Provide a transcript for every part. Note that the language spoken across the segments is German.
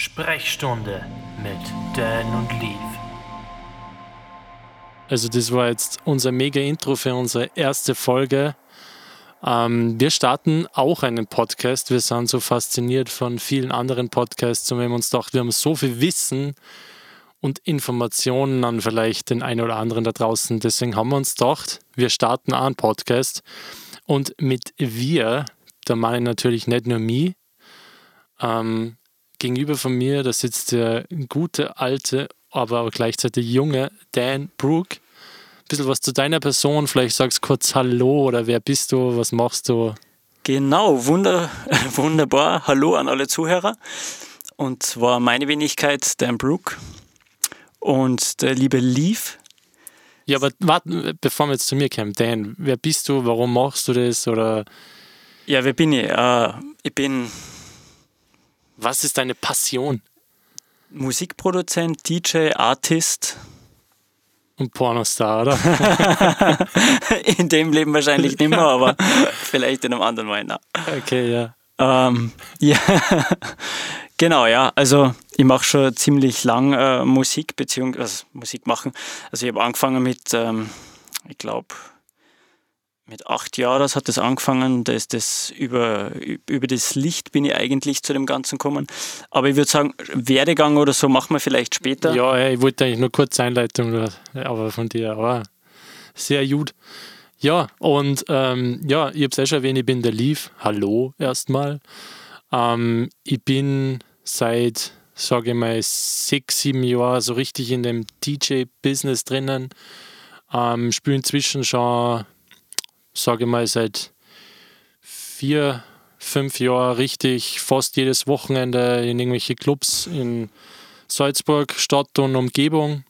Sprechstunde mit Dan und Leaf. Also das war jetzt unser mega Intro für unsere erste Folge. Ähm, wir starten auch einen Podcast. Wir sind so fasziniert von vielen anderen Podcasts und wir haben uns gedacht, wir haben so viel Wissen und Informationen an vielleicht den einen oder anderen da draußen. Deswegen haben wir uns gedacht, wir starten einen Podcast. Und mit wir, da meine ich natürlich nicht nur mich, ähm, gegenüber von mir, da sitzt der gute, alte, aber auch gleichzeitig junge Dan Brook. Ein bisschen was zu deiner Person, vielleicht sagst du kurz Hallo oder wer bist du, was machst du? Genau, wunder, wunderbar. Hallo an alle Zuhörer. Und zwar meine Wenigkeit, Dan Brook und der liebe Leaf. Ja, aber warte, bevor wir jetzt zu mir kommen, Dan, wer bist du, warum machst du das oder Ja, wer bin ich? Äh, ich bin was ist deine Passion? Musikproduzent, DJ, Artist. Und Pornostar, oder? In dem Leben wahrscheinlich nicht mehr, aber vielleicht in einem anderen. Na. Okay, ja. Ähm, ja, genau, ja. Also ich mache schon ziemlich lang äh, Musik, beziehungsweise also Musik machen. Also ich habe angefangen mit, ähm, ich glaube, mit acht Jahren hat das angefangen. Da ist das über, über das Licht bin ich eigentlich zu dem Ganzen gekommen. Aber ich würde sagen, Werdegang oder so machen wir vielleicht später. Ja, ich wollte eigentlich nur kurz Einleitung, aber von dir, aber sehr gut. Ja, und ähm, ja, ich habe es ja schon erwähnt, ich bin der Leaf. Hallo erstmal. Ähm, ich bin seit, sage ich mal, sechs, sieben Jahren so richtig in dem DJ-Business drinnen. Ähm, spiele inzwischen schon sage ich mal, seit vier, fünf Jahren richtig fast jedes Wochenende in irgendwelche Clubs in Salzburg, Stadt und Umgebung.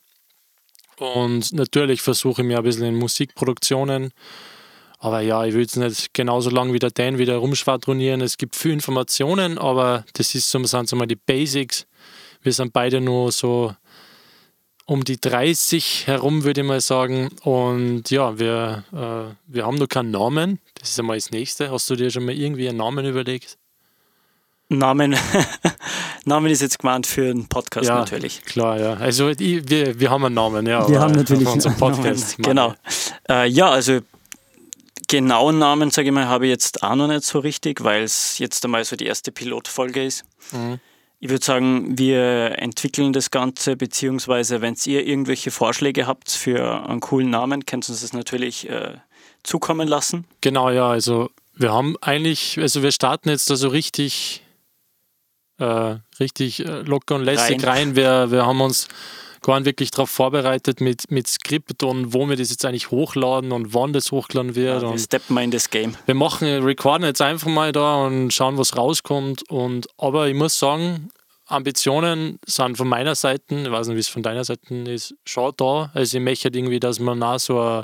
Und natürlich versuche ich mir ein bisschen in Musikproduktionen. Aber ja, ich will jetzt nicht genauso lange wie der Dan wieder rumschwadronieren. Es gibt viel Informationen, aber das ist so, sind so mal die Basics. Wir sind beide nur so um die 30 herum, würde ich mal sagen. Und ja, wir, äh, wir haben noch keinen Namen. Das ist einmal das Nächste. Hast du dir schon mal irgendwie einen Namen überlegt? Namen, Namen ist jetzt gemeint für einen Podcast ja, natürlich. Klar, ja. Also ich, wir, wir haben einen Namen, ja. Wir haben natürlich unseren Podcast. genau. Äh, ja, also genauen Namen, sage ich mal, habe ich jetzt auch noch nicht so richtig, weil es jetzt einmal so die erste Pilotfolge ist. Mhm. Ich würde sagen, wir entwickeln das Ganze, beziehungsweise wenn ihr irgendwelche Vorschläge habt für einen coolen Namen, könnt ihr uns das natürlich äh, zukommen lassen. Genau, ja, also wir haben eigentlich, also wir starten jetzt da so richtig, äh, richtig äh, locker und lässig rein. rein. Wir, wir haben uns gar nicht wirklich darauf vorbereitet mit, mit Skript und wo wir das jetzt eigentlich hochladen und wann das hochgeladen wird. Ja, wir steppen mal in das Game. Wir machen, recorden jetzt einfach mal da und schauen, was rauskommt. Und, aber ich muss sagen, Ambitionen sind von meiner Seite, ich weiß nicht, wie es von deiner Seite ist, schon da. Also ich möchte irgendwie, dass wir auch so ein,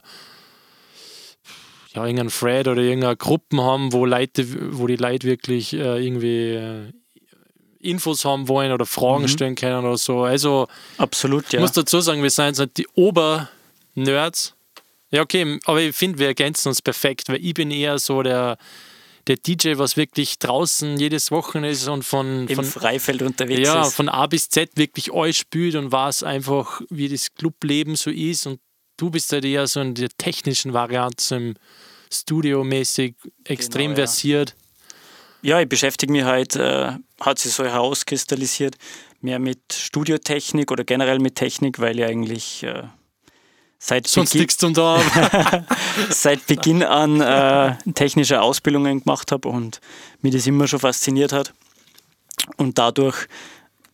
ja, irgendeinen Thread oder irgendeine Gruppen haben, wo Leute, wo die Leute wirklich äh, irgendwie äh, Infos haben wollen oder Fragen mhm. stellen können oder so. Also, absolut, ja. Ich muss dazu sagen, wir sind jetzt nicht die Ober-Nerds. Ja, okay, aber ich finde, wir ergänzen uns perfekt, weil ich bin eher so der, der DJ, was wirklich draußen jedes Wochenende ist und von, im von Freifeld unterwegs ja, ist. von A bis Z wirklich alles spielt und was einfach, wie das Clubleben so ist. Und du bist halt eher so in der technischen Variante, so im Studio-mäßig extrem genau, ja. versiert. Ja, ich beschäftige mich halt, äh, hat sich so herauskristallisiert, mehr mit Studiotechnik oder generell mit Technik, weil ich eigentlich äh, seit, Beginn, seit Beginn an äh, technische Ausbildungen gemacht habe und mich das immer schon fasziniert hat. Und dadurch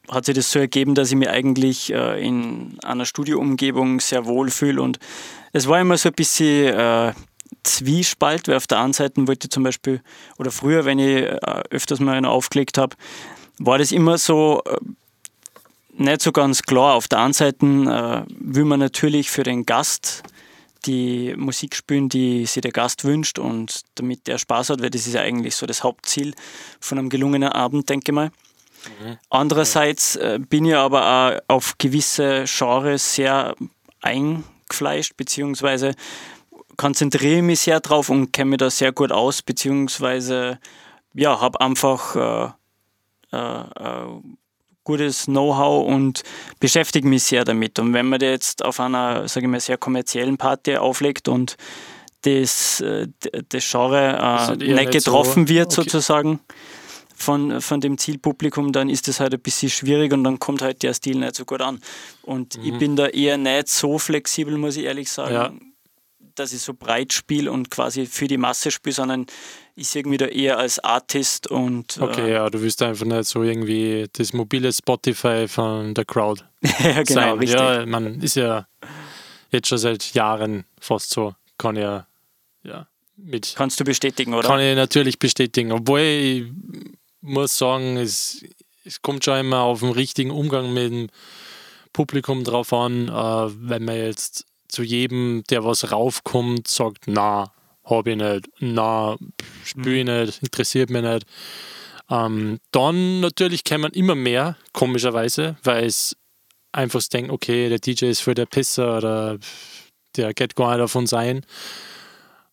hat sich das so ergeben, dass ich mich eigentlich äh, in einer Studioumgebung sehr wohl fühle. Und es war immer so ein bisschen äh, Zwiespalt, weil auf der einen Seite wollte ich zum Beispiel, oder früher, wenn ich äh, öfters mal einen aufgelegt habe, war das immer so äh, nicht so ganz klar. Auf der einen Seite äh, will man natürlich für den Gast die Musik spielen, die sich der Gast wünscht und damit der Spaß hat, weil das ist ja eigentlich so das Hauptziel von einem gelungenen Abend, denke ich mal. Mhm. Andererseits äh, bin ich aber auch auf gewisse Genres sehr eingefleischt, beziehungsweise konzentriere mich sehr drauf und kenne mich da sehr gut aus, beziehungsweise ja, habe einfach äh, äh, äh gutes Know-how und beschäftige mich sehr damit. Und wenn man das jetzt auf einer, sage ich mal, sehr kommerziellen Party auflegt und das, äh, das Genre äh, nicht, nicht getroffen so, wird, okay. sozusagen, von, von dem Zielpublikum, dann ist das halt ein bisschen schwierig und dann kommt halt der Stil nicht so gut an. Und mhm. ich bin da eher nicht so flexibel, muss ich ehrlich sagen, ja. Dass ich so breit spiele und quasi für die Masse spiele, sondern ich sehe mich da eher als Artist und. Okay, äh, ja, du willst einfach nicht so irgendwie das mobile Spotify von der Crowd. ja, genau, sein. richtig. Ja, man ist ja jetzt schon seit Jahren fast so, kann ja, ja. Mit, Kannst du bestätigen, oder? Kann ich natürlich bestätigen. Obwohl ich muss sagen, es, es kommt schon immer auf den richtigen Umgang mit dem Publikum drauf an, äh, wenn man jetzt zu jedem, der was raufkommt, sagt, na, habe ich nicht, na, spüre ich nicht, interessiert mich nicht. Ähm, dann natürlich kann man immer mehr, komischerweise, weil es einfach denkt, okay, der DJ ist für der Pisser oder der geht gar nicht davon sein.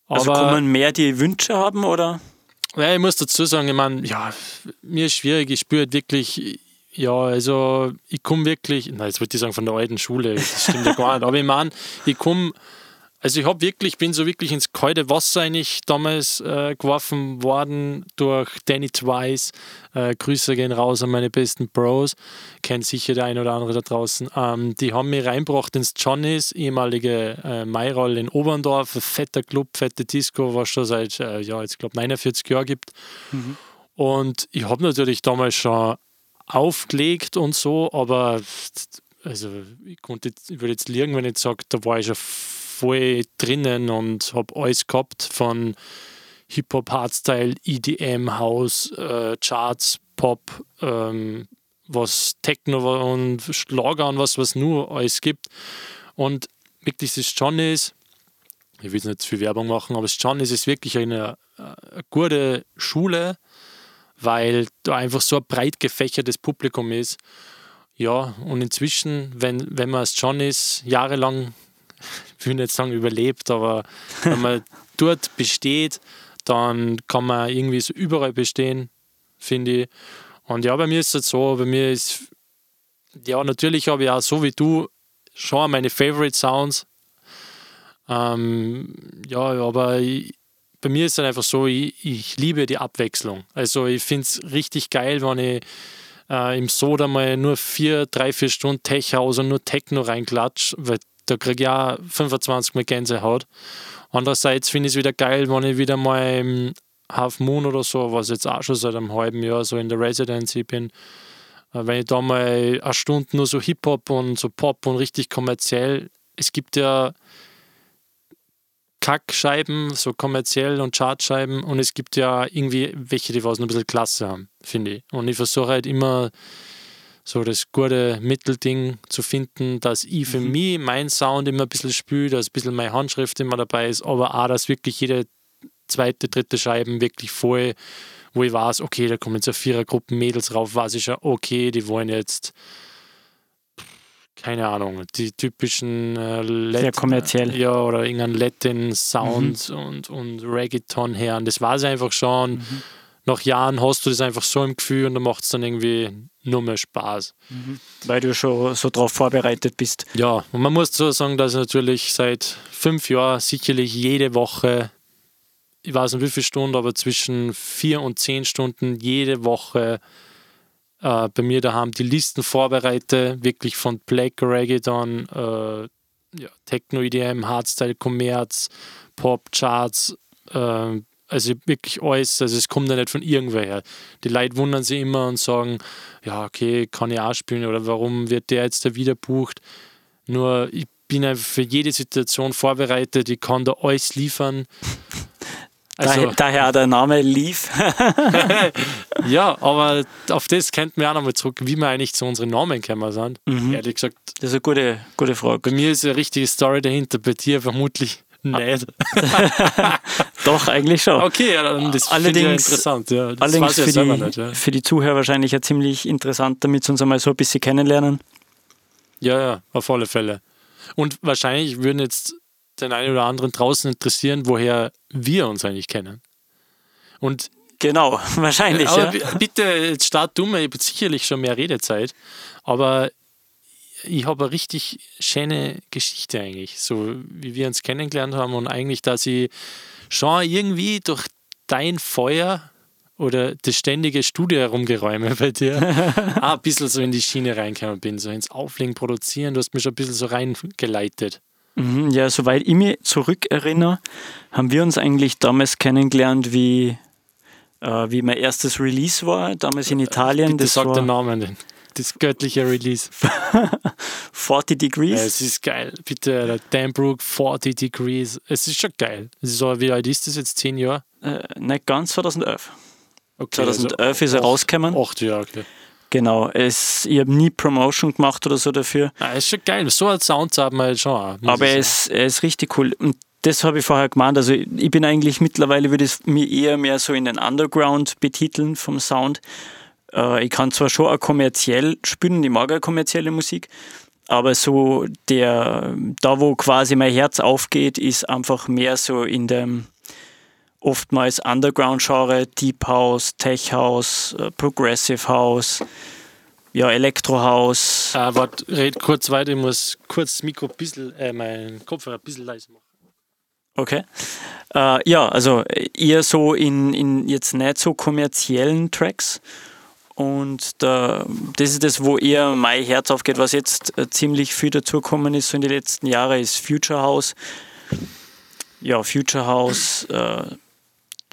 Also Aber, also kann man mehr die Wünsche haben, oder? Ja, ich muss dazu sagen, ich meine, ja, mir ist schwierig, ich spüre wirklich, ja, also ich komme wirklich, nein, jetzt würde ich sagen von der alten Schule, das stimmt ja gar nicht, aber ich meine, ich komme also ich habe wirklich, bin so wirklich ins kalte Wasser eigentlich damals äh, geworfen worden durch Danny Twice. Äh, Grüße gehen raus an meine besten Bros. Kennt sicher der ein oder andere da draußen. Ähm, die haben mich reinbracht ins Johnny's, ehemalige äh, Mayroll in Oberndorf. Ein fetter Club, fette Disco, was schon seit, äh, ja, jetzt glaube 49 Jahren gibt. Mhm. Und ich habe natürlich damals schon aufgelegt und so, aber also ich konnte, ich würde jetzt liegen, wenn ich sage, da war ich schon voll drinnen und habe alles gehabt von Hip-Hop, Hardstyle, EDM, House, äh, Charts, Pop, ähm, was Techno und Schlager und was, was nur alles gibt. Und wirklich das Johnny's, ich will nicht zu viel Werbung machen, aber das Johnny's ist wirklich eine, eine gute Schule, weil da einfach so ein breit gefächertes Publikum ist. Ja, und inzwischen, wenn, wenn man als Johnny's jahrelang ich will nicht sagen überlebt, aber wenn man dort besteht, dann kann man irgendwie so überall bestehen, finde ich. Und ja, bei mir ist es so, bei mir ist, ja, natürlich habe ich auch so wie du schon meine Favorite Sounds. Ähm, ja, aber ich, bei mir ist es einfach so, ich, ich liebe die Abwechslung. Also ich finde es richtig geil, wenn ich äh, im Soda mal nur vier, drei, vier Stunden Tech House und nur Techno reinklatsche, weil da kriege ich auch 25 Mal Gänsehaut. Andererseits finde ich es wieder geil, wenn ich wieder mal im Half Moon oder so, was jetzt auch schon seit einem halben Jahr so in der Residency bin, äh, wenn ich da mal eine Stunde nur so Hip-Hop und so Pop und richtig kommerziell, es gibt ja Kackscheiben, so kommerziell und Chartscheiben und es gibt ja irgendwie welche, die was noch ein bisschen klasse haben, finde ich. Und ich versuche halt immer so das gute Mittelding zu finden, dass ich für mhm. mich mein Sound immer ein bisschen spüre, dass ein bisschen meine Handschrift immer dabei ist, aber auch, dass wirklich jede zweite, dritte Scheiben wirklich voll, wo ich weiß, okay, da kommen jetzt eine Vierergruppen Mädels rauf, weiß ich schon, okay, die wollen jetzt keine Ahnung, die typischen äh, Latin, Sehr kommerziell. Ja, oder irgendein Latin-Sound mhm. und, und Reggaeton her. Und das war es einfach schon. Mhm nach Jahren hast du das einfach so im Gefühl und dann macht es dann irgendwie nur mehr Spaß. Mhm. Weil du schon so darauf vorbereitet bist. Ja, und man muss so sagen, dass ich natürlich seit fünf Jahren sicherlich jede Woche, ich weiß nicht wie viele Stunden, aber zwischen vier und zehn Stunden jede Woche äh, bei mir daheim die Listen vorbereite, wirklich von Black Reggaeton, äh, ja, Techno, EDM, Hardstyle, Commerz, Pop, Charts, äh, also wirklich alles, also es kommt ja nicht von irgendwoher. Die Leute wundern sich immer und sagen, ja, okay, kann ich auch spielen oder warum wird der jetzt da wieder bucht? Nur ich bin einfach für jede Situation vorbereitet, ich kann da alles liefern. Also, daher, daher der Name Leaf. ja, aber auf das kennt man auch nochmal zurück, wie wir eigentlich zu unseren Namen gekommen sind. Mhm. Ehrlich gesagt. Das ist eine gute, gute Frage. Bei mir ist eine richtige Story dahinter, bei dir vermutlich nicht. Doch, eigentlich schon. Okay, ja, das allerdings, ja interessant. Ja, das allerdings für, die, nicht, ja. für die Zuhörer wahrscheinlich ja ziemlich interessant, damit sie uns einmal so ein bisschen kennenlernen. Ja, ja, auf alle Fälle. Und wahrscheinlich würden jetzt den einen oder anderen draußen interessieren, woher wir uns eigentlich kennen. Und Genau, wahrscheinlich. Aber ja. bitte, jetzt start du mal, ich hab sicherlich schon mehr Redezeit, aber ich habe eine richtig schöne Geschichte eigentlich, so wie wir uns kennengelernt haben und eigentlich, dass ich schon irgendwie durch dein Feuer oder das ständige Studio herumgeräume bei dir auch ein bisschen so in die Schiene reingekommen bin, so ins Auflegen, Produzieren, du hast mich schon ein bisschen so reingeleitet. Mhm, ja, soweit ich mich zurückerinnere, haben wir uns eigentlich damals kennengelernt, wie, äh, wie mein erstes Release war, damals in Italien. Bitte das sag den Namen, das göttliche Release. 40 Degrees. Ja, es ist geil. Bitte, der Danbrook 40 Degrees. Es ist schon geil. So, wie alt ist das jetzt? Zehn Jahre? Äh, nicht ganz 2011. Okay, 2011 ist er rausgekommen. Acht Jahre, okay. Genau. Es, ich habe nie Promotion gemacht oder so dafür. Ah, ist schon geil. So ein Sound haben wir jetzt schon auch. Aber er ist, er ist richtig cool. Und das habe ich vorher gemeint. Also ich bin eigentlich mittlerweile, würde ich mir eher mehr so in den Underground betiteln vom Sound. Äh, ich kann zwar schon auch kommerziell spielen, ich mag auch kommerzielle Musik, aber so der, da wo quasi mein Herz aufgeht, ist einfach mehr so in dem oftmals Underground-Genre, Deep House, Tech House, äh, Progressive House, ja, Electro House. Ah, warte, red kurz weiter. Ich muss kurz das Mikro ein bisschen, äh, mein Kopfhörer ein bisschen leise machen. Okay. Äh, ja, also eher so in, in jetzt nicht so kommerziellen Tracks. Und da, das ist das, wo eher mein Herz aufgeht, was jetzt äh, ziemlich viel dazugekommen ist so in den letzten Jahren, ist Future House. Ja, Future House, äh,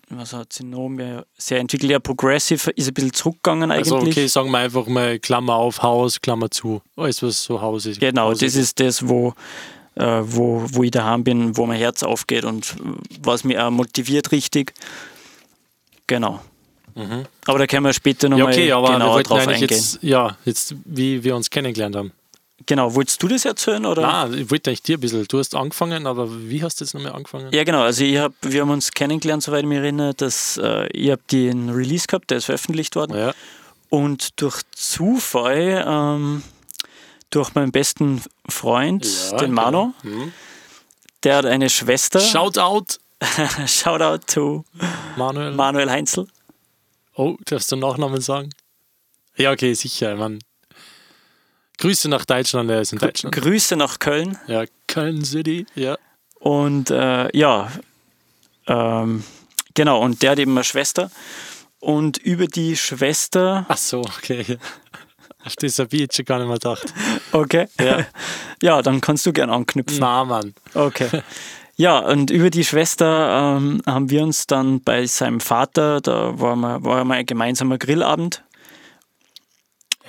was hat sie noch mehr sehr entwickelt? Ja, Progressive ist ein bisschen zurückgegangen eigentlich. Also, okay, sagen wir einfach mal Klammer auf, Haus, Klammer zu. Alles, was so Haus ist. Genau, Haus das ist das, wo, äh, wo, wo ich daheim bin, wo mein Herz aufgeht und was mich auch motiviert richtig. Genau. Aber da können wir später Mhm. Ja, nochmal okay, aber genauer drauf eingehen. jetzt, ja, jetzt, wie wir uns kennengelernt haben. Genau, wolltest du das erzählen? Oder? Nein, ich wollte eigentlich dir ein bisschen. Du hast angefangen, aber wie hast du jetzt nochmal angefangen? Ja, genau. Also ich hab, wir haben uns kennengelernt, soweit ich mich erinnere, dass äh, ich habe den Release gehabt, der ist veröffentlicht worden. Ja. Und durch Zufall, ähm, durch meinen besten Freund, Ja, den Mano, genau. Mhm. der hat eine Schwester. Shoutout, Shoutout to Manuel. Manuel Heinzel. oh, darfst du Nachnamen sagen? Ja, okay, sicher, Mann. Grüße nach Deutschland, er ist in Deutschland. Grüße nach Köln. Ja, Köln City, ja. Und äh, ja, ähm, genau, und der hat eben eine Schwester. Und über die Schwester, Ach so, okay. Auf das habe ich jetzt schon gar nicht mehr gedacht. okay, Ja. ja, dann kannst du gern anknüpfen. Na, Mann. Okay. Ja, und über die Schwester ähm, haben wir uns dann bei seinem Vater, da war mal, war mal ein gemeinsamer Grillabend.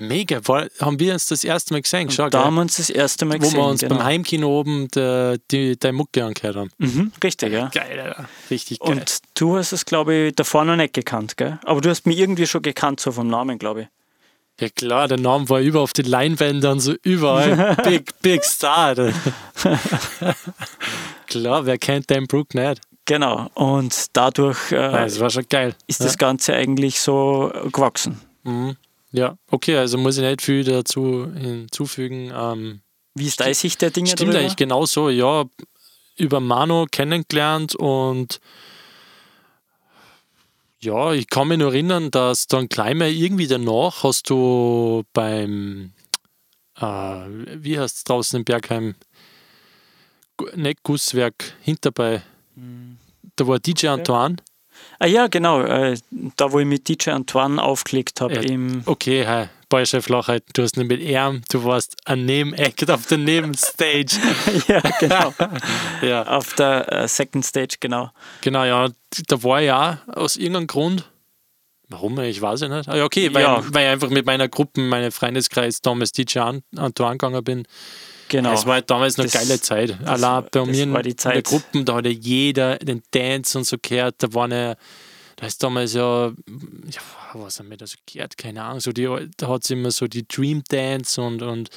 Mega, war, haben wir uns das erste Mal gesehen, schau, da haben wir uns das erste Mal wo gesehen. wir uns genau. beim Heimkino oben der, die, deine Mucke angehört haben. Mhm, richtig, ja. Geil, Alter. Richtig geil. Und du hast es, glaube ich, davor noch nicht gekannt, gell? Aber du hast mich irgendwie schon gekannt, so vom Namen, glaube ich. ja klar, der Name war über auf den Leinwänden, so überall. big, big Star. Klar, wer kennt Dan Brook nicht? Genau. Und dadurch äh, Das war schon geil. ist ja. das Ganze eigentlich so gewachsen. Mhm. Ja, okay, also muss ich nicht viel dazu hinzufügen. Ähm, Wie ist deine Sicht der Dinge stimmt darüber? eigentlich genauso, ja. Über Mano kennengelernt und ja, ich kann mich nur erinnern, dass dann gleich mal irgendwie danach hast du beim, äh, wie heißt es draußen in Bergheim, nicht Gusswerk, hinterbei, da war DJ Antoine. Ah ja, genau. Äh, da, wo ich mit DJ Antoine aufgelegt habe. Ja. Okay, hey, Bayerische Flachheit, du hast nicht mit ihm, du warst ein Nebenact auf der Nebenstage. ja, genau. ja, Auf der äh, Second Stage, genau. genau, ja, da war ich auch aus irgendeinem Grund. Warum? Ich weiß ja nicht. Ah, ja, okay, weil, Ja. weil ich einfach mit meiner Gruppe, meinem Freundeskreis damals DJ An- Antoine gegangen bin. Genau. Es war halt damals Das- eine geile Zeit. war- bei mir in, war die in der Zeit. Gruppe, da hat ja jeder den Dance und so gehört. Da waren ja, da ist damals ja, ja was haben wir da so gehört? Keine Ahnung. So die, da hat es immer so die Dream Dance und, und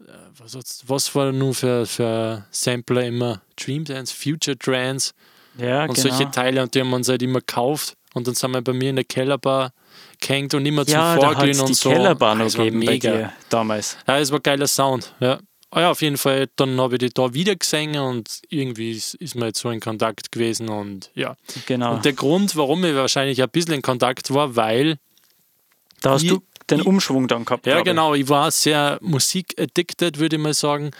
äh, was, was war nun für, für Sampler immer? Dream Dance, Future Trance ja, und genau. solche Teile und die haben wir uns halt immer gekauft. Und dann sind wir bei mir in der Kellerbar gehängt und immer zum ja, hat Vorglühen und die so. Kellerbar noch war gegeben mega. damals. Ja, es war geiler Sound, ja. Ah ja, auf jeden Fall, dann habe ich die da wieder gesehen und irgendwie ist, ist man jetzt so in Kontakt gewesen und ja. Genau. Und der Grund, warum ich wahrscheinlich ein bisschen in Kontakt war, weil, da hast ich- du den Umschwung dann gehabt. ja genau, ich war sehr musikaddicted, würde ich mal sagen,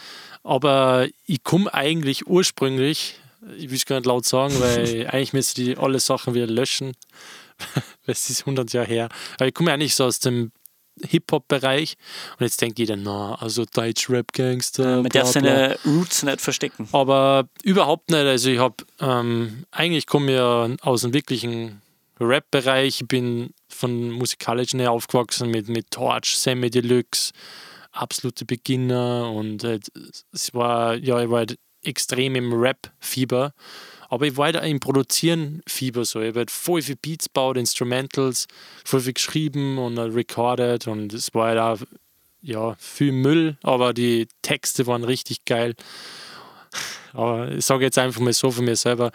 aber ich komme eigentlich ursprünglich, ich will es gar nicht laut sagen, weil eigentlich müsste ich alle Sachen wieder löschen, weil es ist 100 Jahre her, aber ich komme eigentlich so aus dem Hip-Hop-Bereich und jetzt denkt jeder, na, also Deutsch-Rap-Gangster, Man darf seine Roots nicht verstecken. Aber überhaupt nicht. Also ich habe, ähm, eigentlich komme ich ja aus dem wirklichen Rap-Bereich. Ich bin von musikalischen her aufgewachsen mit, mit Torch, Sammy Deluxe, absolute Beginner und äh, es war, ja, ich war halt extrem im Rap-Fieber. Aber ich war auch im Produzieren-Fieber so. Ich habe halt voll viel Beats gebaut, Instrumentals, voll viel geschrieben und recorded und es war halt auch, ja, viel Müll, aber die Texte waren richtig geil. Aber ich sage jetzt einfach mal so von mir selber.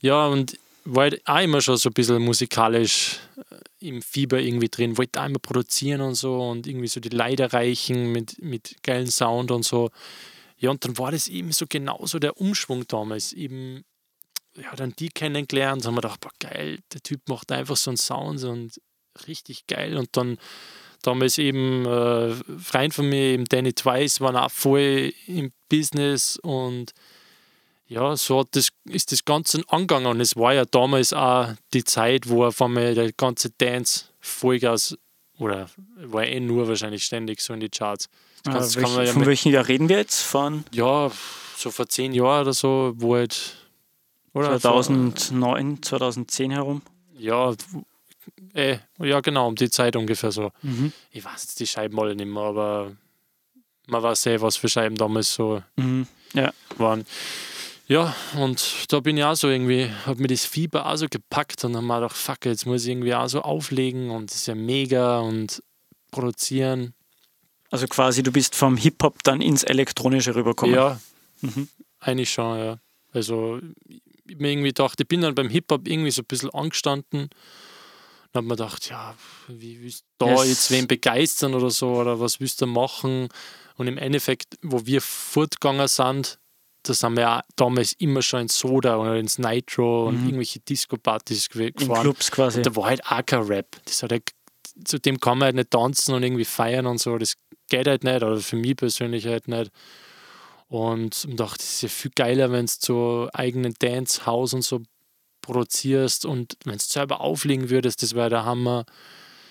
Ja, und war halt auch immer schon so ein bisschen musikalisch äh, im Fieber irgendwie drin, wollte auch immer produzieren und so und irgendwie so die Leid erreichen mit, mit geilen Sound und so. Ja, und dann war das eben so genauso der Umschwung damals. Eben, ja, dann die kennengelernt, haben wir gedacht, boah, geil, der Typ macht einfach so einen Sound und richtig geil. Und dann damals eben äh, Freund von mir, eben Danny Twice, waren auch voll im Business und ja, so hat das, ist das Ganze angegangen. Und es war ja damals auch die Zeit, wo auf einmal der ganze Dance Vollgas oder war eh nur wahrscheinlich ständig so in die Charts. Das kannst- kann welch, ja von welchem Jahr reden wir jetzt? Von ja, so vor zehn Jahren oder so, wo halt. Oder 2009, 2010 herum? ja, äh, ja, genau, um die Zeit ungefähr so. Mhm. Ich weiß jetzt die Scheiben alle nicht mehr, aber man weiß eh, was für Scheiben damals so Mhm. waren. Ja, und da bin ich auch so irgendwie, habe mir das Fieber auch so gepackt und dann mal gedacht, fuck, jetzt muss ich irgendwie auch so auflegen und das ist ja mega und produzieren. Also quasi, du bist vom Hip-Hop dann ins Elektronische rübergekommen. Ja, Mhm. eigentlich schon, ja. Also, mir irgendwie gedacht, ich bin dann beim Hip-Hop irgendwie so ein bisschen angestanden und habe mir gedacht, ja, wie willst du da Yes. jetzt wen begeistern oder so oder was willst du machen? Und im Endeffekt, wo wir fortgegangen sind, da sind wir auch damals immer schon ins Soda oder ins Nitro und Mhm. irgendwelche Disco-Partys gew- In gefahren. Clubs quasi. Und da war halt auch kein Rap. Das hat halt, zu dem kann man halt nicht tanzen und irgendwie feiern und so. Das geht halt nicht, oder für mich persönlich halt nicht. Und dachte, das ist ja viel geiler, wenn du so eigenen Dance-House und so produzierst und wenn du selber auflegen würdest, das wäre der Hammer.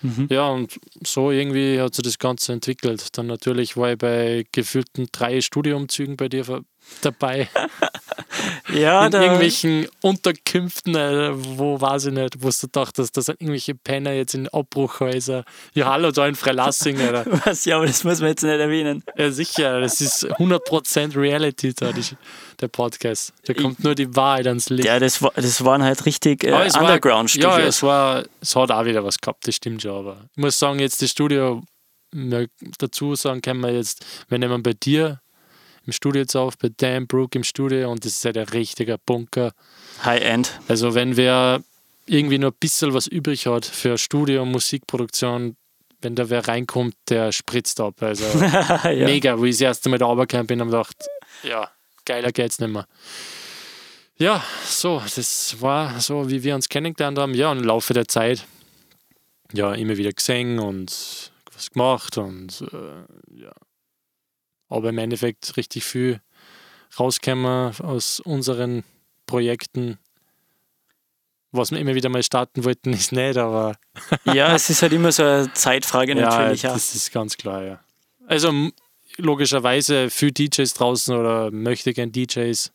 Mhm. Ja, und so irgendwie hat sich das Ganze entwickelt. Dann natürlich war ich bei gefühlten drei Studioumzügen bei dir dabei. Ja, in irgendwelchen Unterkünften, äh, wo weiß ich nicht, wo du dachtest, das sind irgendwelche Penner jetzt in Abbruchhäuser. Ja, hallo, da in Freilassing, Alter. was, ja, aber das muss man jetzt nicht erwähnen. Ja, sicher, das ist 100% Reality, da, die, der Podcast. Da kommt nur die Wahrheit ans Licht. Ja, das, war, das waren halt richtig äh, Underground-Studios. Ja, es war, es hat auch wieder was gehabt, das stimmt schon, aber ich muss sagen, jetzt das Studio, dazu sagen können wir jetzt, wir nehmen bei dir im Studio jetzt auf, bei Dan Brook im Studio und das ist halt ein richtiger Bunker. High-End. Also wenn wer irgendwie nur ein bisschen was übrig hat für Studio und Musikproduktion, wenn da wer reinkommt, der spritzt ab. Also ja. mega, wo ich das erste Mal da runtergekommen bin und gedacht, ja, geiler geht's nicht mehr. Ja, so, das war so, wie wir uns kennengelernt haben. Ja, und im Laufe der Zeit, ja, immer wieder gesehen und was gemacht und äh, ja. Aber im Endeffekt richtig viel rausgekommen aus unseren Projekten. Was wir immer wieder mal starten wollten, ist nicht, aber ja, es ist halt immer so eine Zeitfrage natürlich. ja, Ja, das ist ganz klar, ja. Also logischerweise für DJs draußen oder möchte gern DJs,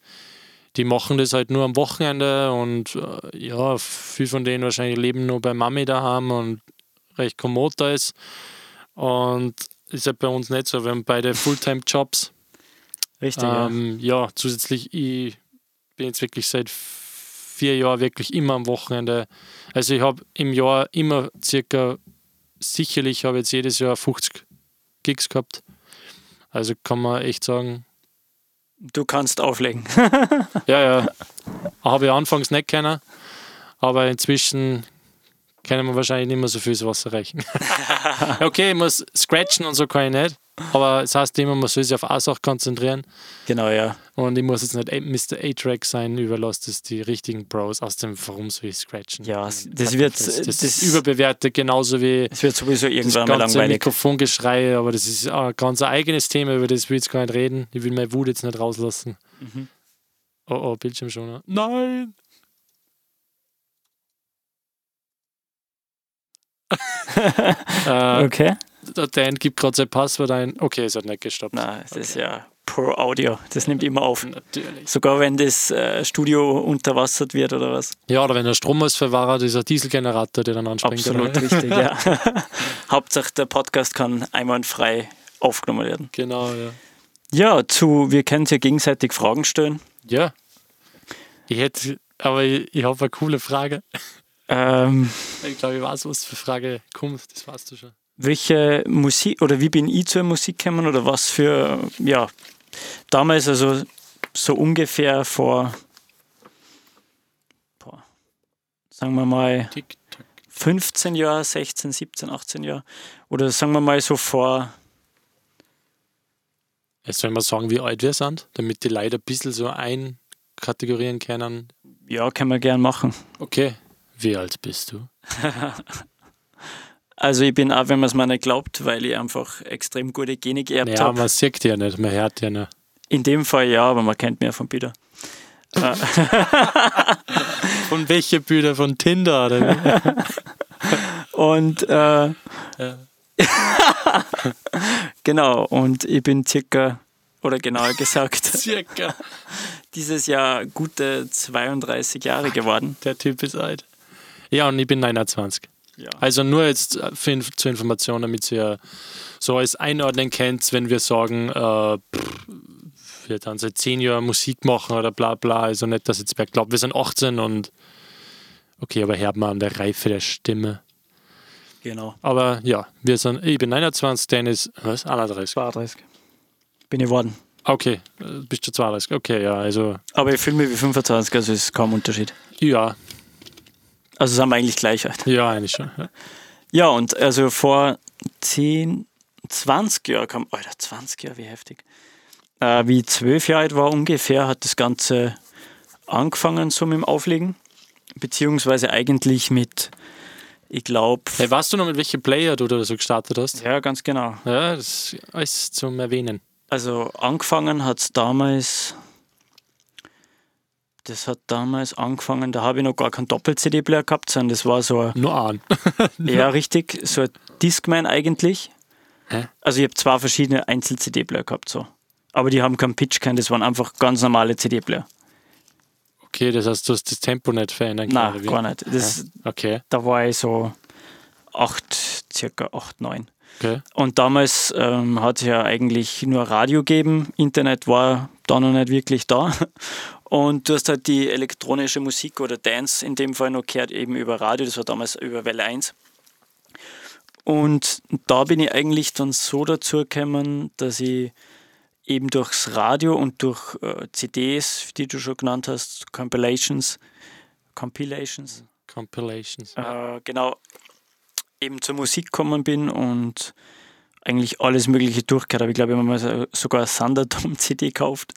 die machen das halt nur am Wochenende und äh, ja, viel von denen wahrscheinlich leben nur bei Mami daheim und recht kommod da ist. Und ist halt bei uns nicht so. Wir haben beide Fulltime-Jobs. Richtig, Ähm, ja, zusätzlich, ich bin jetzt wirklich seit vier Jahren wirklich immer am Wochenende. Also ich habe im Jahr immer circa, sicherlich habe jetzt jedes Jahr 50 Gigs gehabt. Also kann man echt sagen, ja. Du kannst auflegen. ja, ja, habe ich anfangs nicht kennen, aber inzwischen können wir wahrscheinlich nicht mehr so viel ins Wasser reichen. okay, ich muss scratchen und so kann ich nicht. Aber das heißt immer, man soll sich auf eine Sache konzentrieren. Genau, ja. Und ich muss jetzt nicht Mr. A-Track sein, überlasst es die richtigen Bros aus dem Warum soll ich scratchen. Ja, meine, das wird- das, das das- ist überbewertet, genauso wie Es wird sowieso das irgendwann mal ganze langweilig. Mikrofongeschrei, aber das ist ein ganz eigenes Thema, über das will ich jetzt gar nicht reden. Ich will meine Wut jetzt nicht rauslassen. Mhm. Oh, oh, Bildschirmschoner. Nein! Äh, Okay. Der Dan gibt gerade sein Passwort ein. Okay, es hat nicht gestoppt. Na, es ist ja Pro Audio. Das nimmt immer auf. Natürlich. Sogar wenn das äh, Studio unterwassert wird oder was. Ja, oder wenn der Stromausfall war, dieser Dieselgenerator, der dann anspringt. Absolut Oder? richtig, ja. Hauptsache der Podcast kann einwandfrei aufgenommen werden. Genau, ja. Ja, zu, wir können ja gegenseitig Fragen stellen. Ja. Ich hätte, aber ich, ich habe eine coole Frage. Ähm, Ich glaube, ich weiß, was für Frage kommt. Das weißt du schon. welche Musik oder wie bin ich zur Musik gekommen oder was für, ja, damals also so ungefähr vor, boah, sagen wir mal, Tick, tack. 15 Jahre, 16, 17, 18 Jahre oder sagen wir mal so vor, Jetzt sollen wir sagen, wie alt wir sind, damit die Leute ein bisschen so einkategorieren können. ja, können wir gern machen. Okay. Wie alt bist du? Also ich bin auch, wenn man es mir nicht glaubt, weil ich einfach extrem gute Gene geerbt Ja, habe. man sieht ja nicht, man hört ja nicht. In dem Fall ja, aber man kennt ja von Peter. Von welche Bilder? Von Tinder oder wie? Und äh, Ja. genau, und ich bin circa, oder genauer gesagt, Circa. dieses Jahr gute 32 Jahre geworden. Der Typ ist alt. Ja, und ich bin 29. Ja. Also nur jetzt äh, für, zur Information, damit ihr so als einordnen könnt, wenn wir sagen, äh, pff, wir dann seit zehn Jahren Musik machen oder bla bla. Also nicht, dass jetzt wer glaubt, wir sind 18 und okay, aber hört man an der Reife der Stimme. Genau. Aber ja, wir sind, ich bin 29, Dennis, was? 31. 32. Bin ich geworden. Okay, äh, bist du 32. Okay, ja, also Aber ich fühle mich wie 25, also ist kaum Unterschied. ja, Also sind wir eigentlich gleich alt. ja, eigentlich schon. Ja. Ja, und also vor 10, 20 Jahren kam, Alter, 20 Jahre, wie heftig. Äh, wie ich 12 Jahre alt war ungefähr, hat das Ganze angefangen so mit dem Auflegen. Beziehungsweise eigentlich mit, ich glaube, Hey, weißt du noch, mit welchem Player du da so gestartet hast? ja, ganz genau. Ja, das ist alles zum Erwähnen. Also angefangen hat es damals, das hat damals angefangen, da habe ich noch gar keinen Doppel-CD-Player gehabt, sondern das war so ein Nur an. Ja, richtig. So ein Discman eigentlich. Hä? Also ich habe zwei verschiedene Einzel-CD-Player gehabt, so. Aber die haben keinen Pitch keinen, das waren einfach ganz normale CD-Player. Okay, das heißt, du hast das Tempo nicht verändern können. Nein, gar nicht. Das, Okay, Da war ich so acht, circa acht, neun. Okay. Und damals ähm, hat es ja eigentlich nur Radio gegeben. Internet war da noch nicht wirklich da. Und du hast halt die elektronische Musik oder Dance in dem Fall noch gehört, eben über Radio. Das war damals über Welle 1. Und da bin ich eigentlich dann so dazu gekommen, dass ich eben durchs Radio und durch äh, CDs, die du schon genannt hast, Compilations, Compilations, Compilations. äh, genau, eben zur Musik gekommen bin und eigentlich alles Mögliche durchgehört habe. Ich glaube, ich habe mir so- sogar eine Thunderdome-CD gekauft.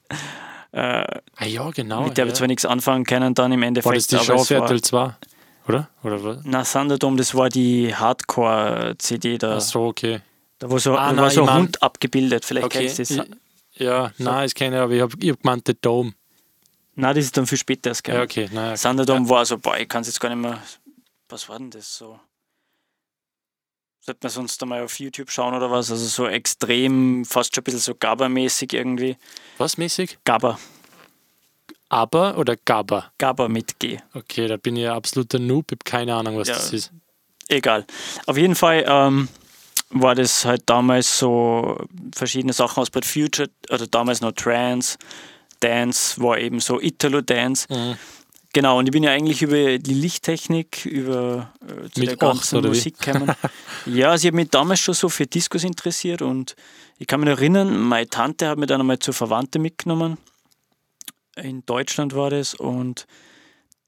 Äh, Ah ja, genau. mit der habe ja. ich zwar nichts anfangen können dann im Endeffekt. War das die war- Schafviertel 2? Oder? Oder was? Na, Thunderdome, das war die Hardcore-CD da. Ach so, okay. Da war so, Ah, da nein, war so ein mein- Hund abgebildet. Vielleicht okay. kennst du das. Ja, nein, ich kenne, aber ich habe hab gemeint, der Dome. Nein, das ist dann viel später erst. Ja, gell? okay. Nein, Thunderdome war so, boah, ich kann es jetzt gar nicht mehr. Was war denn das so? Sollte man sonst einmal auf YouTube schauen oder was? Also so extrem, fast schon ein bisschen so Gabba-mäßig irgendwie. Was mäßig? Gabba. Aber oder Gabba? Gabba mit G. Okay, da bin ich ein absoluter Noob, ich habe keine Ahnung, was Ja. das ist. Egal. Auf jeden Fall ähm, war das halt damals so verschiedene Sachen aus Bad Future, oder damals noch Trance, Dance, war eben so Italo-Dance. Mhm. Genau, und ich bin ja eigentlich über die Lichttechnik, über äh, zu Mit der acht, ganzen wie? Musik gekommen. ja, also ich habe mich damals schon so für Discos interessiert und ich kann mich erinnern, meine Tante hat mich dann einmal zur Verwandte mitgenommen. In Deutschland war das und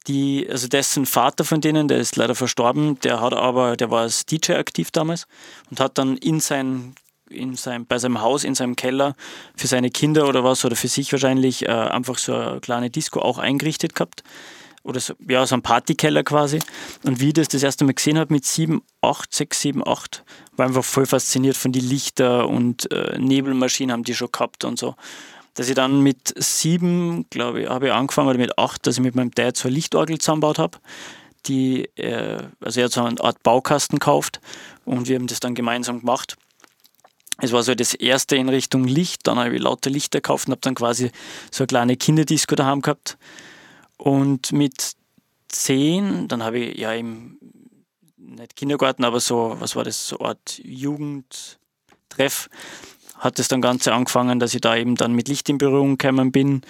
die, also dessen Vater von denen, der ist leider verstorben, der hat aber, der war als DJ aktiv damals und hat dann in sein, in seinem, bei seinem Haus, in seinem Keller für seine Kinder oder was oder für sich wahrscheinlich äh, einfach so eine kleine Disco auch eingerichtet gehabt. Oder so, ja, so ein Partykeller quasi. Und wie ich das das erste Mal gesehen habe mit 7, 8, 6, 7, 8, war einfach voll fasziniert von den Lichter und äh, Nebelmaschinen haben die schon gehabt und so. Dass ich dann mit 7, glaube ich, habe ich angefangen oder mit 8, dass ich mit meinem Dad so eine Lichtorgel zusammengebaut habe die, äh, also er hat so eine Art Baukasten gekauft und wir haben das dann gemeinsam gemacht. Es war so das erste in Richtung Licht, dann habe ich lauter Lichter gekauft und habe dann quasi so eine kleine Kinderdisco daheim gehabt. Und mit zehn, dann habe ich ja im, nicht Kindergarten, aber so, was war das, so eine Art Jugendtreff, hat es dann Ganze angefangen, dass ich da eben dann mit Licht in Berührung gekommen bin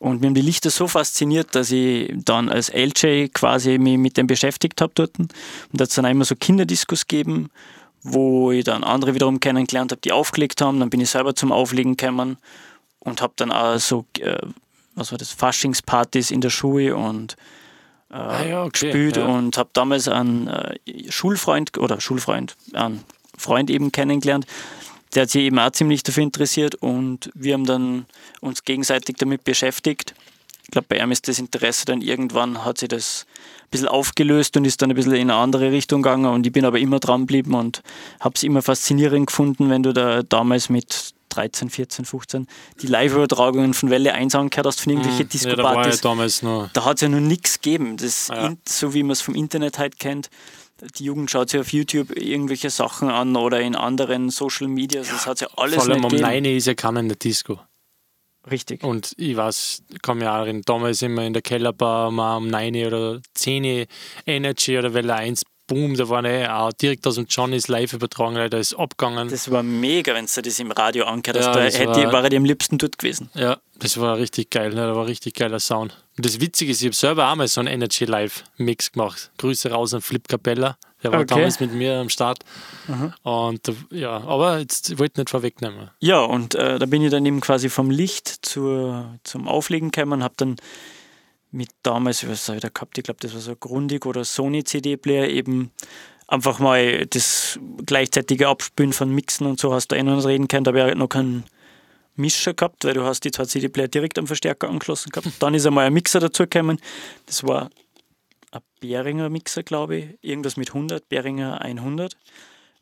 und mir haben die Lichter so fasziniert, dass ich dann als LJ quasi mich mit dem beschäftigt habe dort. Und da hat es dann immer so Kinderdiskos gegeben, wo ich dann andere wiederum kennengelernt habe, die aufgelegt haben. Dann bin ich selber zum Auflegen gekommen und habe dann auch so, äh, was war das, Faschingspartys in der Schule und äh, ah ja, okay, gespielt ja. und habe damals einen äh, Schulfreund oder Schulfreund, einen Freund eben kennengelernt, der hat sich eben auch ziemlich dafür interessiert und wir haben dann uns gegenseitig damit beschäftigt. Ich glaube, bei ihm ist das Interesse dann irgendwann, hat sich das ein bisschen aufgelöst und ist dann ein bisschen in eine andere Richtung gegangen und ich bin aber immer dran geblieben und habe es immer faszinierend gefunden, wenn du da damals mit 13, 14, 15 die Live-Übertragungen von Welle 1 angehört hast von irgendwelchen mhm. Disco-Partys. Ja, da hat es ja noch nichts gegeben. Das ja. so wie man es vom Internet halt kennt, die Jugend schaut sich auf YouTube irgendwelche Sachen an oder in anderen Social Media. Das hat ja alles Vor allem um 9 ist ja keiner in der Disco. Richtig. Und ich weiß, ich kann mich auch erinnern, damals sind wir in der Kellerbar mal um 9 oder 10 Energy oder Welle 1 boom, da war eh auch direkt aus dem Johnny's live übertragen, da ist abgegangen. Das war mega, wenn du das im Radio angehört hast. Ja, da hätte war, war ich am liebsten dort gewesen. Ja, das war richtig geil, ne? da war richtig geiler Sound. Und das Witzige ist, ich habe selber auch mal so einen Energy Live Mix gemacht. Grüße raus an Flip Capella. Der war okay. damals mit mir am Start. Mhm. Und ja, aber jetzt wollte ich nicht vorwegnehmen. Ja, und äh, da bin ich dann eben quasi vom Licht zur, zum Auflegen gekommen und habe dann mit damals, was habe ich da gehabt? Ich glaube, das war so ein Grundig oder Sony CD-Player eben einfach mal das gleichzeitige Abspielen von Mixen und so hast du eh noch reden können. Da habe ich noch keinen Mischer gehabt, weil du hast die zwei CD-Player direkt am Verstärker angeschlossen gehabt. Dann ist einmal ein Mixer dazu gekommen. Das war ein Behringer Mixer, glaube ich. Irgendwas mit 100, Behringer 100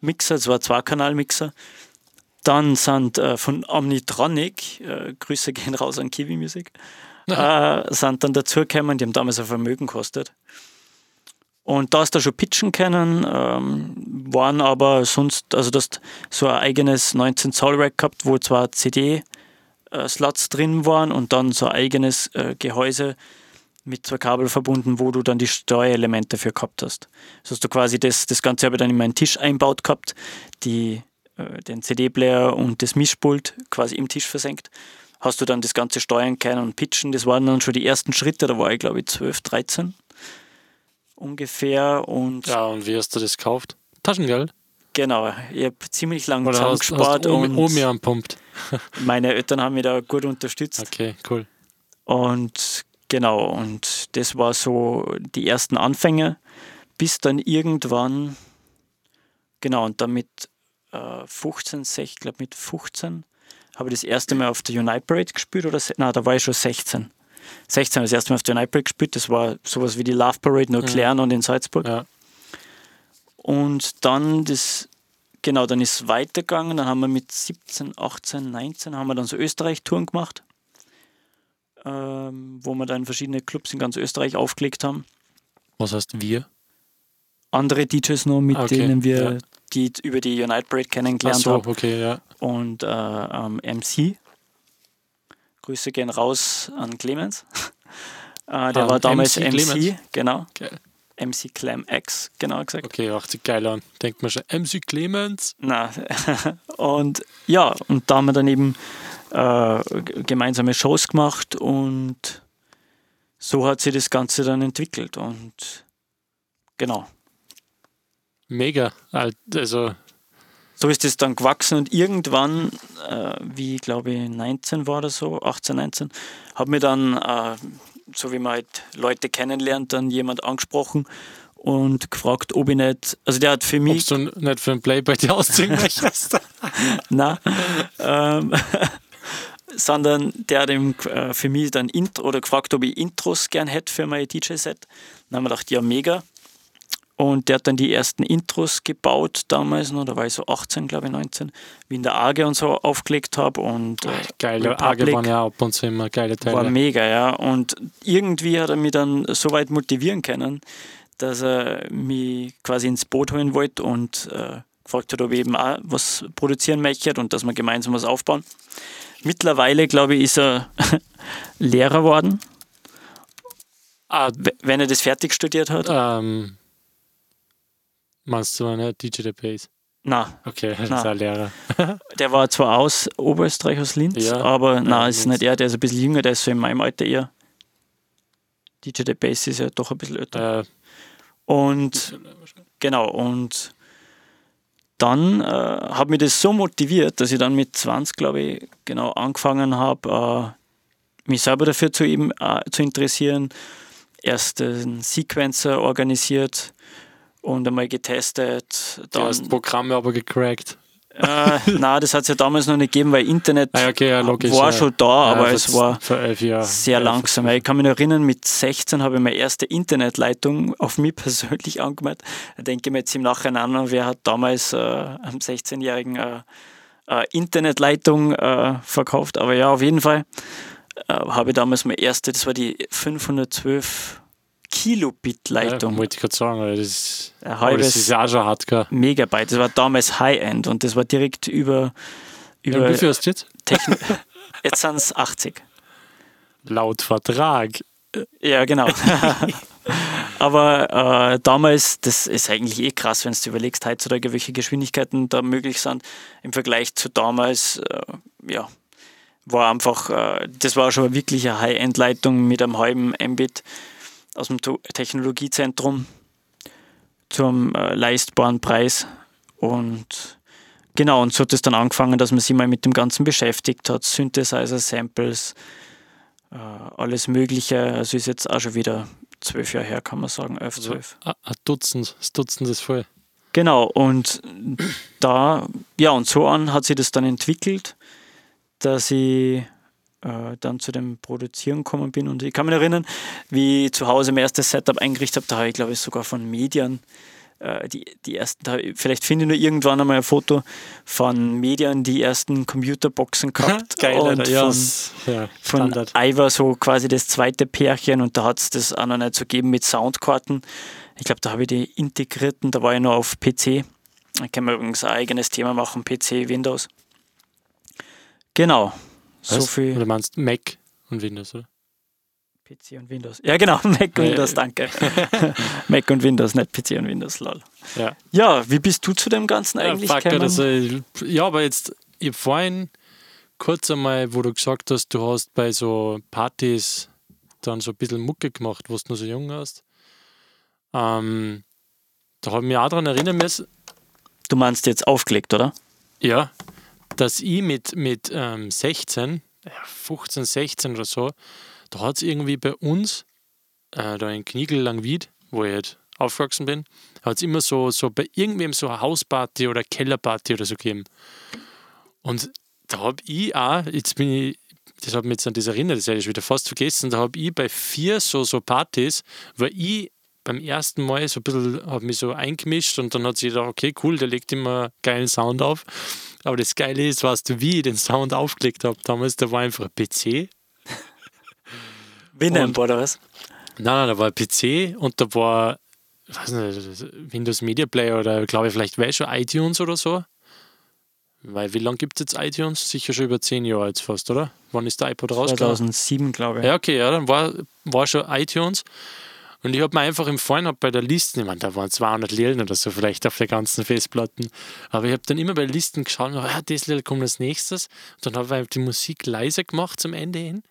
Mixer. Das war Zweikanal-Mixer. Dann sind äh, von Omnitronic, äh, Grüße gehen raus an Kiwi Music, äh, sind dann dazugekommen, die haben damals ein Vermögen gekostet. Und da hast du schon pitchen können, ähm, waren aber sonst, also du hast so ein eigenes 19 Zoll Rack gehabt, wo zwar CD-Slots äh, drin waren und dann so ein eigenes äh, Gehäuse mit zwei Kabel verbunden, wo du dann die Steuerelemente dafür gehabt hast. So hast du quasi das, das Ganze habe ich dann in meinen Tisch einbaut gehabt, die, äh, den CD-Player und das Mischpult quasi im Tisch versenkt hast du dann das ganze Steuern können und Pitchen. Das waren dann schon die ersten Schritte, da war ich glaube ich 12, 13 ungefähr. Und ja, und wie hast du das gekauft? Taschengeld? Genau, ich habe ziemlich lange zusammengespart und Omi anpumpt. meine Eltern haben mich da gut unterstützt. Okay, cool. Und genau, und das war so die ersten Anfänge, bis dann irgendwann, genau, und dann mit äh, 15, 16, ich glaube mit 15 habe ich das erste Mal auf der Unite Parade gespielt oder nein, da war ich schon 16. 16 habe ich das erste Mal auf der Unite Parade gespielt. Das war sowas wie die Love Parade, nur Klären und in Salzburg. Ja. Und dann das, genau, dann ist es weitergegangen. Dann haben wir mit 17, 18, 19 haben wir dann so Österreich-Touren gemacht, ähm, wo wir dann verschiedene Clubs in ganz Österreich aufgelegt haben. Was heißt wir? Andere DJs noch, mit okay, denen wir ja die über die Unite Parade kennengelernt so, habe. Okay, ja. Und äh, ähm, MC. Grüße gehen raus an Clemens. äh, der ah, war damals MC, MC Clemens. genau. Geil. MC Clem X, genau gesagt. Okay, hört sich geil an. Denkt man schon, MC Clemens? Na, und ja, und da haben wir dann eben äh, gemeinsame Shows gemacht und so hat sich das Ganze dann entwickelt und genau mega. Also so ist es dann gewachsen und irgendwann, äh, wie glaube ich 19 war oder so, 18, 19, hat mir dann, äh, so wie man halt Leute kennenlernt, dann jemand angesprochen und gefragt, ob ich nicht, also der hat für mich. Ob du nicht für ein Play bei dir ausziehen möchtest? Nein. ähm, sondern der hat äh, für mich dann Intro oder gefragt, ob ich Intros gern hätte für mein DJ-Set. Dann haben wir gedacht, ja, mega. Und der hat dann die ersten Intros gebaut damals noch, da war ich so 18, glaube ich, 19, wie in der Arge und so aufgelegt habe. Und, äh, Geile Arge waren ja ab und zu immer geile Teile. War mega, ja. Und irgendwie hat er mich dann so weit motivieren können, dass er mich quasi ins Boot holen wollte und äh, gefragt hat, ob ich eben auch was produzieren möchte und dass wir gemeinsam was aufbauen. Mittlerweile, glaube ich, ist er Lehrer geworden. Ah, wenn er das fertig studiert hat. Ähm, meinst du eine DJ The Bass? Nein. Okay, das Nein. ist ein Lehrer. der war zwar aus Oberösterreich, aus Linz, Ja. aber nein, ist Linz. nicht er, der ist ein bisschen jünger, der ist so in meinem Alter eher. DJ The Bass ist ja doch ein bisschen älter. äh, Und genau, und dann äh, hat mich das so motiviert, dass ich dann mit 20, glaube ich, genau angefangen habe, äh, mich selber dafür zu, eben, äh, zu interessieren. Erst einen Sequencer organisiert und einmal getestet. du hast Dann, Programme aber gecrackt. Äh, nein, das hat es ja damals noch nicht gegeben, weil Internet Ah, okay, ja, logisch. war ja. schon da, aber es war sehr langsam. Ich kann mich noch erinnern, mit 16 habe ich meine erste Internetleitung auf mich persönlich angemeldet. Da denke ich mir jetzt im Nachhinein an, wer hat damals äh, einem 16-Jährigen äh, äh, Internetleitung äh, verkauft. Aber ja, auf jeden Fall äh, habe ich damals meine erste, das war die 512 Kilobit-Leitung. Ja, wollte ich gerade sagen, das, Ein aber das halbes ist ja auch schon hardcore. Megabyte. Das war damals High-End und das war direkt über, Ja, über wie viel hast du jetzt? Technik. Jetzt sind es 80. Laut Vertrag. Ja, genau. Aber äh, damals, das ist eigentlich eh krass, wenn du überlegst, heutzutage, welche Geschwindigkeiten da möglich sind im Vergleich zu damals. Äh, ja, war einfach, äh, das war schon wirklich eine High-End-Leitung mit einem halben Mbit aus dem Technologiezentrum zum äh, leistbaren Preis. Und genau, und so hat es dann angefangen, dass man sich mal mit dem Ganzen beschäftigt hat. Synthesizer, Samples, äh, alles Mögliche. Also ist jetzt auch schon wieder zwölf Jahre her, kann man sagen, elf, Also, zwölf. ein ein Dutzend, das Dutzend ist voll. Genau, und da, ja, und so an hat sich das dann entwickelt, dass ich äh, dann zu dem Produzieren gekommen bin. Und ich kann mich erinnern, wie ich zu Hause mein erstes Setup eingerichtet habe, da habe ich, glaube ich, sogar von Medien äh, die, die ersten, vielleicht finde ich nur irgendwann einmal ein Foto von Medien, die ersten Computerboxen gehabt. Geil, und Alter. Ja, von, ja, von. Ivar so quasi das zweite Pärchen und da hat es das auch noch nicht so gegeben mit Soundkarten. Ich glaube, da habe ich die integrierten, da war ich noch auf PC. Da können wir übrigens ein eigenes Thema machen, PC, Windows. Genau. So viel Oder meinst du Mac und Windows, oder? PC und Windows. Ja, genau, Mac und Windows, danke. Mac und Windows, nicht PC und Windows, lol. Ja. Ja, wie bist du zu dem Ganzen eigentlich ja, fuck, gekommen? also, ja, aber jetzt, ich vorhin kurz einmal, wo du gesagt hast, du hast bei so Partys dann so ein bisschen Mucke gemacht, wo du noch so jung warst. Ähm, da habe ich mich auch daran erinnern müssen, Du meinst jetzt aufgelegt, oder? ja, dass ich mit, mit ähm, 16, ja, 15, 16 oder so, da hat es irgendwie bei uns, äh, da in Kniegel Langwied, wo ich halt aufgewachsen bin, hat es immer so, so bei irgendwem so eine Hausparty oder Kellerparty oder so gegeben. Und da habe ich auch, jetzt bin ich, das hat mich jetzt an das erinnert, das hätte ich wieder fast vergessen, da habe ich bei vier so, so Partys, wo ich beim ersten Mal so ein bisschen, habe mich so eingemischt und dann hat sie gedacht, okay, cool, der legt immer geilen Sound auf. Aber das Geile ist, weißt du, wie ich den Sound aufgelegt habe damals, da war einfach ein PC. Winamp oder was? Nein, nein, da war ein PC und da war, nicht, Windows Media Player oder glaube ich, vielleicht war schon iTunes oder so. Weil wie lange gibt es jetzt iTunes? Sicher schon über zehn Jahre jetzt fast, oder? Wann ist der iPod rausgekommen? 2007, glaube ich. Ja, okay, ja, dann war, war schon iTunes. Und ich habe mir einfach im Vorhinein bei der Liste, ich meine, da waren 200 Lelen oder so vielleicht auf der ganzen Festplatten, aber ich habe dann immer bei Listen geschaut, ah, das Lied kommt als nächstes. Und dann habe ich halt die Musik leiser gemacht zum Ende hin.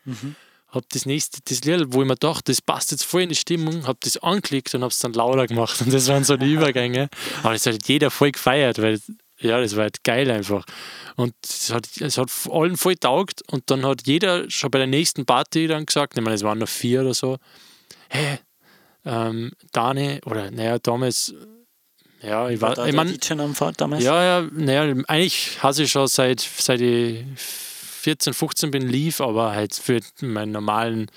Habe das nächste, das Lied, wo ich mir dachte, das passt jetzt voll in die Stimmung, habe das angeklickt und habe es dann lauter gemacht. Und das waren so die Übergänge. Aber das hat jeder voll gefeiert, weil ja, das war halt geil einfach. Und es hat, es hat allen voll taugt und dann hat jeder schon bei der nächsten Party dann gesagt, ich meine, es waren noch vier oder so, hey, ähm, Dane, oder naja, damals, ja, ich War war, da ich mein, DJ am Fahrt damals? ja, ja, naja, eigentlich hasse ich schon seit, seit ich 14, 15 bin, lief, aber halt für meinen normalen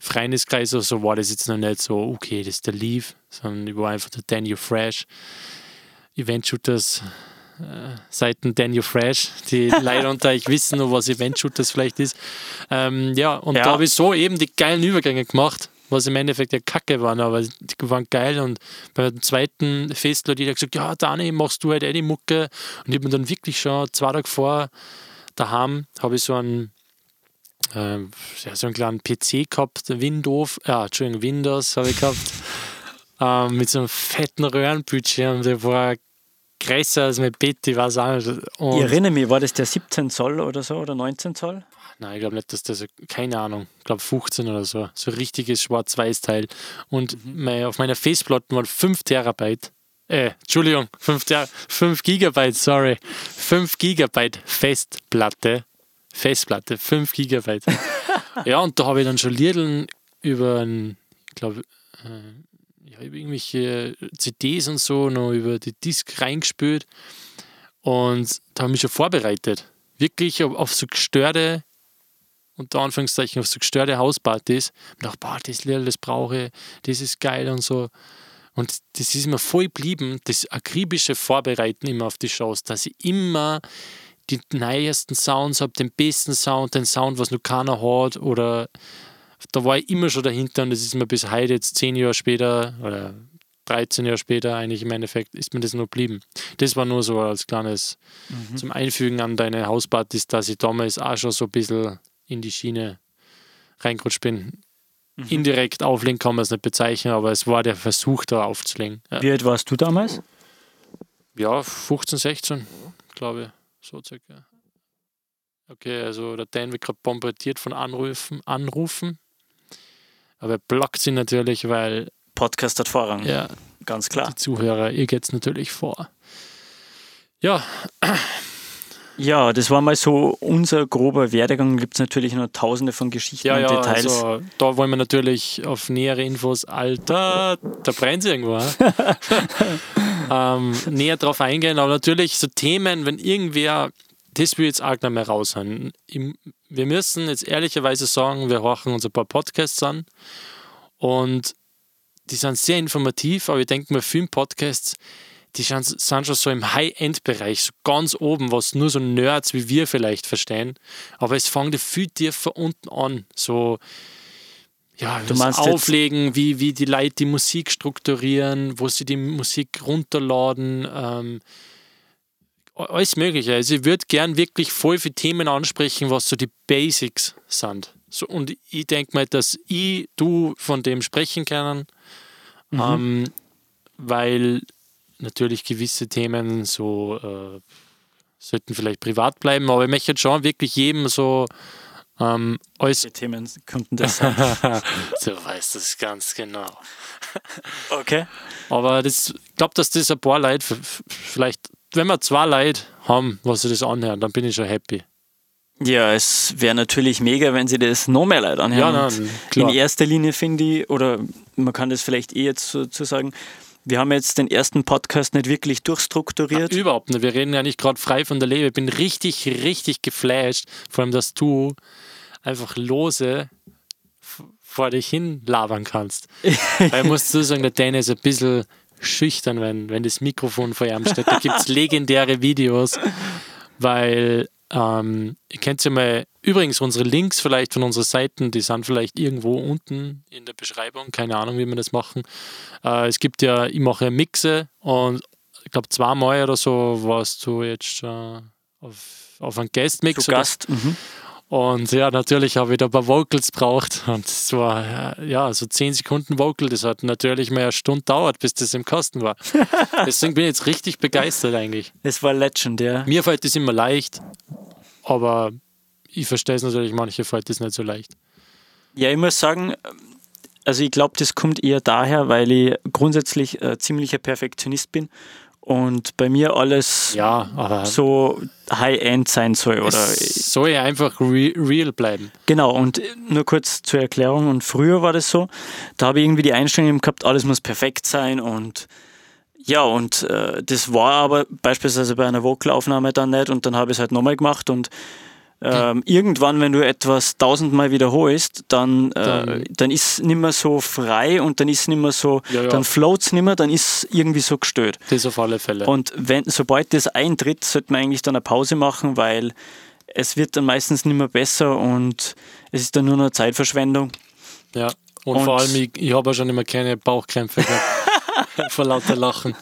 Freundeskreis oder so war das jetzt noch nicht so, okay, das ist der Leaf, sondern ich war einfach der Daniel Fresh. Event-Shooters, äh, Seiten Daniel Fresh, die leider unter euch wissen was Event-Shooters vielleicht ist. Ähm, ja, und Ja. da habe ich so eben die geilen Übergänge gemacht, was im Endeffekt ja kacke waren, aber die waren geil. Und beim zweiten Festler hat jeder gesagt: Ja, Dani, machst du halt eh die Mucke. Und ich habe mir dann wirklich schon zwei Tage vor daheim, habe ich so einen, äh, ja, so einen kleinen PC gehabt, Windows, ja, Entschuldigung, Windows habe ich gehabt, ähm, mit so einem fetten Röhrenbildschirm, der war größer als mein Bett, ich weiß auch nicht. Und Ich erinnere mich, war das der 17 Zoll oder so oder 19 Zoll? Nein, ich glaube nicht, dass das, keine Ahnung, ich glaube 15 oder so. So richtiges Schwarz-Weiß-Teil. Und mein, auf meiner Festplatte waren 5 Terabyte. Äh, Entschuldigung, 5, Ter 5 Gigabyte, sorry. 5 Gigabyte Festplatte. Festplatte, 5 Gigabyte. ja, und da habe ich dann schon Liedl über, ich glaube, äh, ja, über irgendwelche CDs und so noch über die Disk reingespült. Und da habe ich mich schon vorbereitet. Wirklich auf so gestörte, unter Anführungszeichen, auf so gestörte Hauspartys. Und dachte, boah, das Lied, das brauche ich, das ist geil und so. Und das ist mir voll geblieben, das akribische Vorbereiten immer auf die Shows, dass ich immer die neuesten Sounds habe, den besten Sound, den Sound, was noch keiner hat oder da war ich immer schon dahinter und das ist mir bis heute jetzt zehn Jahre später oder 13 Jahre später eigentlich im Endeffekt ist mir das noch geblieben. Das war nur so als kleines zum Einfügen an deine Hauspartys, dass ich damals auch schon so ein bisschen in die Schiene reingerutscht bin. Indirekt auflegen kann man es nicht bezeichnen, aber es war der Versuch, da aufzulegen. Ja, Wie alt warst du damals? ja 15, 16, glaube ich, so circa. Okay, also der Dan wird gerade bombardiert von Anrufen, Anrufen. Aber er blockt sie natürlich, weil Podcast hat Vorrang, ja, ganz klar. die Zuhörer, ihr geht es natürlich vor. Ja, Ja, das war mal so unser grober Werdegang. Gibt es natürlich noch tausende von Geschichten ja, und ja, Details. also da wollen wir natürlich auf nähere Infos, Alter, da brennt irgendwo. hä? ähm, näher drauf eingehen, aber natürlich so Themen, wenn irgendwer, das will jetzt auch nicht mehr raushauen. Wir müssen jetzt ehrlicherweise sagen, wir horchen uns ein paar Podcasts an und die sind sehr informativ, aber ich denke mir, Film-Podcasts, die sind, schon so im High-End-Bereich, so ganz oben, was nur so Nerds wie wir vielleicht verstehen. Aber es fängt viel tiefer unten an. So, ja, Du das Auflegen, wie, wie die Leute die Musik strukturieren, wo sie die Musik runterladen, ähm, alles Mögliche. Also ich würde gern wirklich voll viele Themen ansprechen, was so die Basics sind. So, und ich denke mal, dass ich, du von dem sprechen können, ähm, weil natürlich gewisse Themen so äh, sollten vielleicht privat bleiben, aber ich möchte schon wirklich jedem so ähm, alles. Die Themen könnten das sein. du weißt das ganz genau. Okay. Aber das, ich glaube, dass das ein paar Leute, vielleicht, wenn wir zwei Leute haben, was sie das anhören, dann bin ich schon happy. Ja, es wäre natürlich mega, wenn sie das noch mehr Leute anhören. Ja, nein. In erster Linie finde ich, oder man kann das vielleicht eh jetzt so zu sagen, wir haben jetzt den ersten Podcast nicht wirklich durchstrukturiert. Überhaupt nicht. Wir reden ja nicht gerade frei von der Leber. Ich bin richtig, richtig geflasht. Vor allem, dass du einfach lose vor dich hin labern kannst. Weil ich muss zu sagen, der Dan ist ein bisschen schüchtern, wenn, wenn das Mikrofon vor ihm steht. Da gibt es legendäre Videos, weil ähm, ihr kennt ja mal, übrigens unsere Links vielleicht von unseren Seiten, die sind vielleicht irgendwo unten in der Beschreibung, keine Ahnung, wie wir das machen. Äh, es gibt ja, ich mache ja Mixe und ich glaube zweimal oder so warst du jetzt schon auf, auf einen Guest-Mix zu oder Gast. Mhm. Und ja, natürlich habe ich da ein paar Vocals braucht. Und es war äh, ja so 10 Sekunden Vocal. Das hat natürlich mehr eine Stunde dauert, bis das im Kasten war. Deswegen bin ich jetzt richtig begeistert eigentlich. Das war Legend, ja. Mir fällt das immer leicht, aber ich verstehe es natürlich, manche fällt das nicht so leicht. Ja, ich muss sagen, also ich glaube, das kommt eher daher, weil ich grundsätzlich äh, ziemlicher Perfektionist bin und bei mir alles Ja, so High-End sein soll. Oder soll ja einfach re real bleiben. Genau, und nur kurz zur Erklärung. Und früher war das so, da habe ich irgendwie die Einstellung gehabt, alles muss perfekt sein und ja, und äh, das war aber beispielsweise bei einer Vocalaufnahme dann nicht und dann habe ich es halt nochmal gemacht und ähm, irgendwann, wenn du etwas tausendmal wiederholst, dann, äh, Dann- dann ist es nicht mehr so frei und dann ist es nicht mehr so, Ja, ja. dann float es nicht mehr, dann ist es irgendwie so gestört. Das auf alle Fälle. Und wenn, sobald das eintritt, sollte man eigentlich dann eine Pause machen, weil es wird dann meistens nicht mehr besser und es ist dann nur noch Zeitverschwendung. ja. Und, und- vor allem, ich, ich habe auch schon immer keine Bauchkrämpfe gehabt. vor lauter Lachen.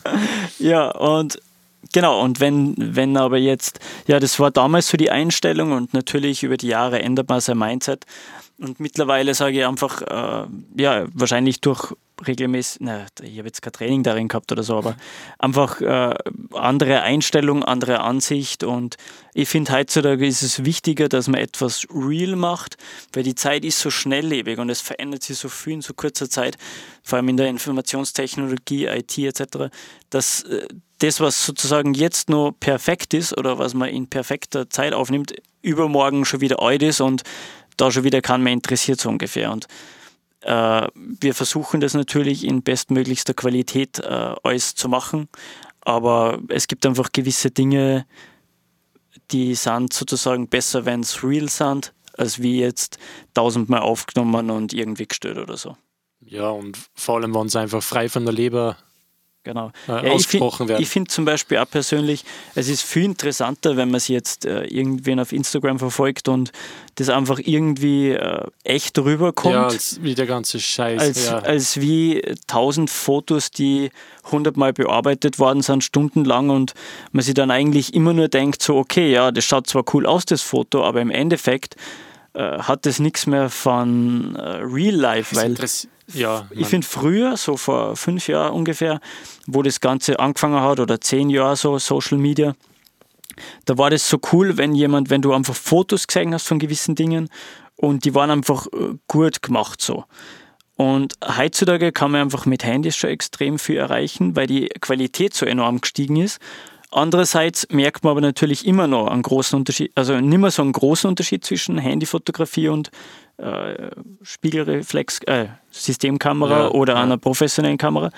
Ja, und genau, und wenn, wenn aber jetzt, ja, das war damals so die Einstellung und natürlich über die Jahre ändert man sein Mindset. Und mittlerweile sage ich einfach, äh, ja, wahrscheinlich durch regelmäßig, na, ich habe jetzt kein Training darin gehabt oder so, aber einfach äh, andere Einstellung, andere Ansicht und ich finde heutzutage ist es wichtiger, dass man etwas real macht, weil die Zeit ist so schnelllebig und es verändert sich so viel in so kurzer Zeit, vor allem in der Informationstechnologie, IT etc., dass äh, das, was sozusagen jetzt noch perfekt ist oder was man in perfekter Zeit aufnimmt, übermorgen schon wieder alt ist und da schon wieder keinen mehr interessiert so ungefähr. Und äh, wir versuchen das natürlich in bestmöglichster Qualität äh, alles zu machen, aber es gibt einfach gewisse Dinge, die sind sozusagen besser, wenn es real sind, als wie jetzt tausendmal aufgenommen und irgendwie gestört oder so. Ja, und vor allem, wenn es einfach frei von der Leber Genau. äh, Ja, ich find- werden. Ich finde zum Beispiel auch persönlich, es ist viel interessanter, wenn man es jetzt äh, irgendwen auf Instagram verfolgt und das einfach irgendwie äh, echt rüberkommt. ja, als wie der ganze Scheiß. als, ja. als wie tausend Fotos, die hundertmal bearbeitet worden sind, stundenlang und man sich dann eigentlich immer nur denkt, so, okay, ja, das schaut zwar cool aus, das Foto, aber im Endeffekt äh, hat das nichts mehr von äh, Real Life, weil ja, ich finde früher, so vor fünf Jahren ungefähr, wo das Ganze angefangen hat oder zehn Jahre so, Social Media, da war das so cool, wenn jemand, wenn du einfach Fotos gesehen hast von gewissen Dingen und die waren einfach äh, gut gemacht so. Und heutzutage kann man einfach mit Handys schon extrem viel erreichen, weil die Qualität so enorm gestiegen ist. Andererseits merkt man aber natürlich immer noch einen großen Unterschied, also nicht mehr so einen großen Unterschied zwischen Handyfotografie und äh, Spiegelreflex, äh, Systemkamera Ja, oder ja. einer professionellen Kamera.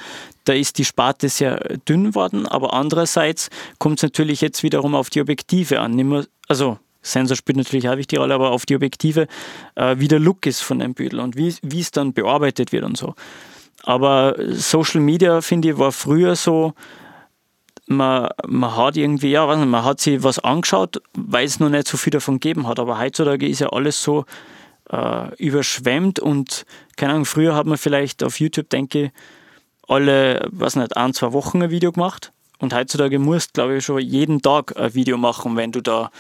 Da ist die Sparte sehr dünn worden, aber andererseits kommt es natürlich jetzt wiederum auf die Objektive an. Nicht mehr, also Sensor spielt natürlich auch wichtige Rolle, aber auf die Objektive, äh, wie der Look ist von einem Büdel und wie es dann bearbeitet wird und so. Aber Social Media, finde ich, war früher so, man, man hat irgendwie, ja, nicht, man hat sich was angeschaut, weil es noch nicht so viel davon gegeben hat. Aber heutzutage ist ja alles so äh, überschwemmt und keine Ahnung, früher hat man vielleicht auf YouTube, denke ich, alle, weiß nicht, ein, zwei Wochen ein Video gemacht. Und heutzutage musst, glaube ich, schon jeden Tag ein Video machen, wenn du da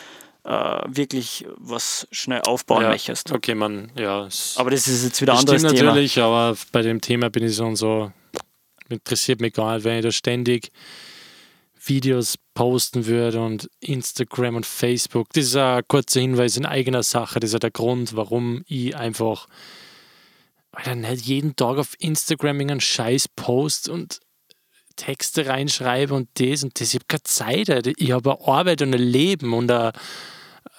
äh, wirklich was schnell aufbauen ja, möchtest. Okay, man, ja. Aber das ist jetzt wieder ein das anderes Thema. natürlich, aber bei dem Thema bin ich so und so, interessiert mich gar nicht, wenn ich da ständig Videos posten würde und Instagram und Facebook. Das ist ein kurzer Hinweis in eigener Sache. Das ist der Grund, warum ich einfach Alter, nicht jeden Tag auf Instagram einen Scheiß post und Texte reinschreibe und das und das. Ich habe keine Zeit. Alter. Ich habe eine Arbeit und ein Leben und eine,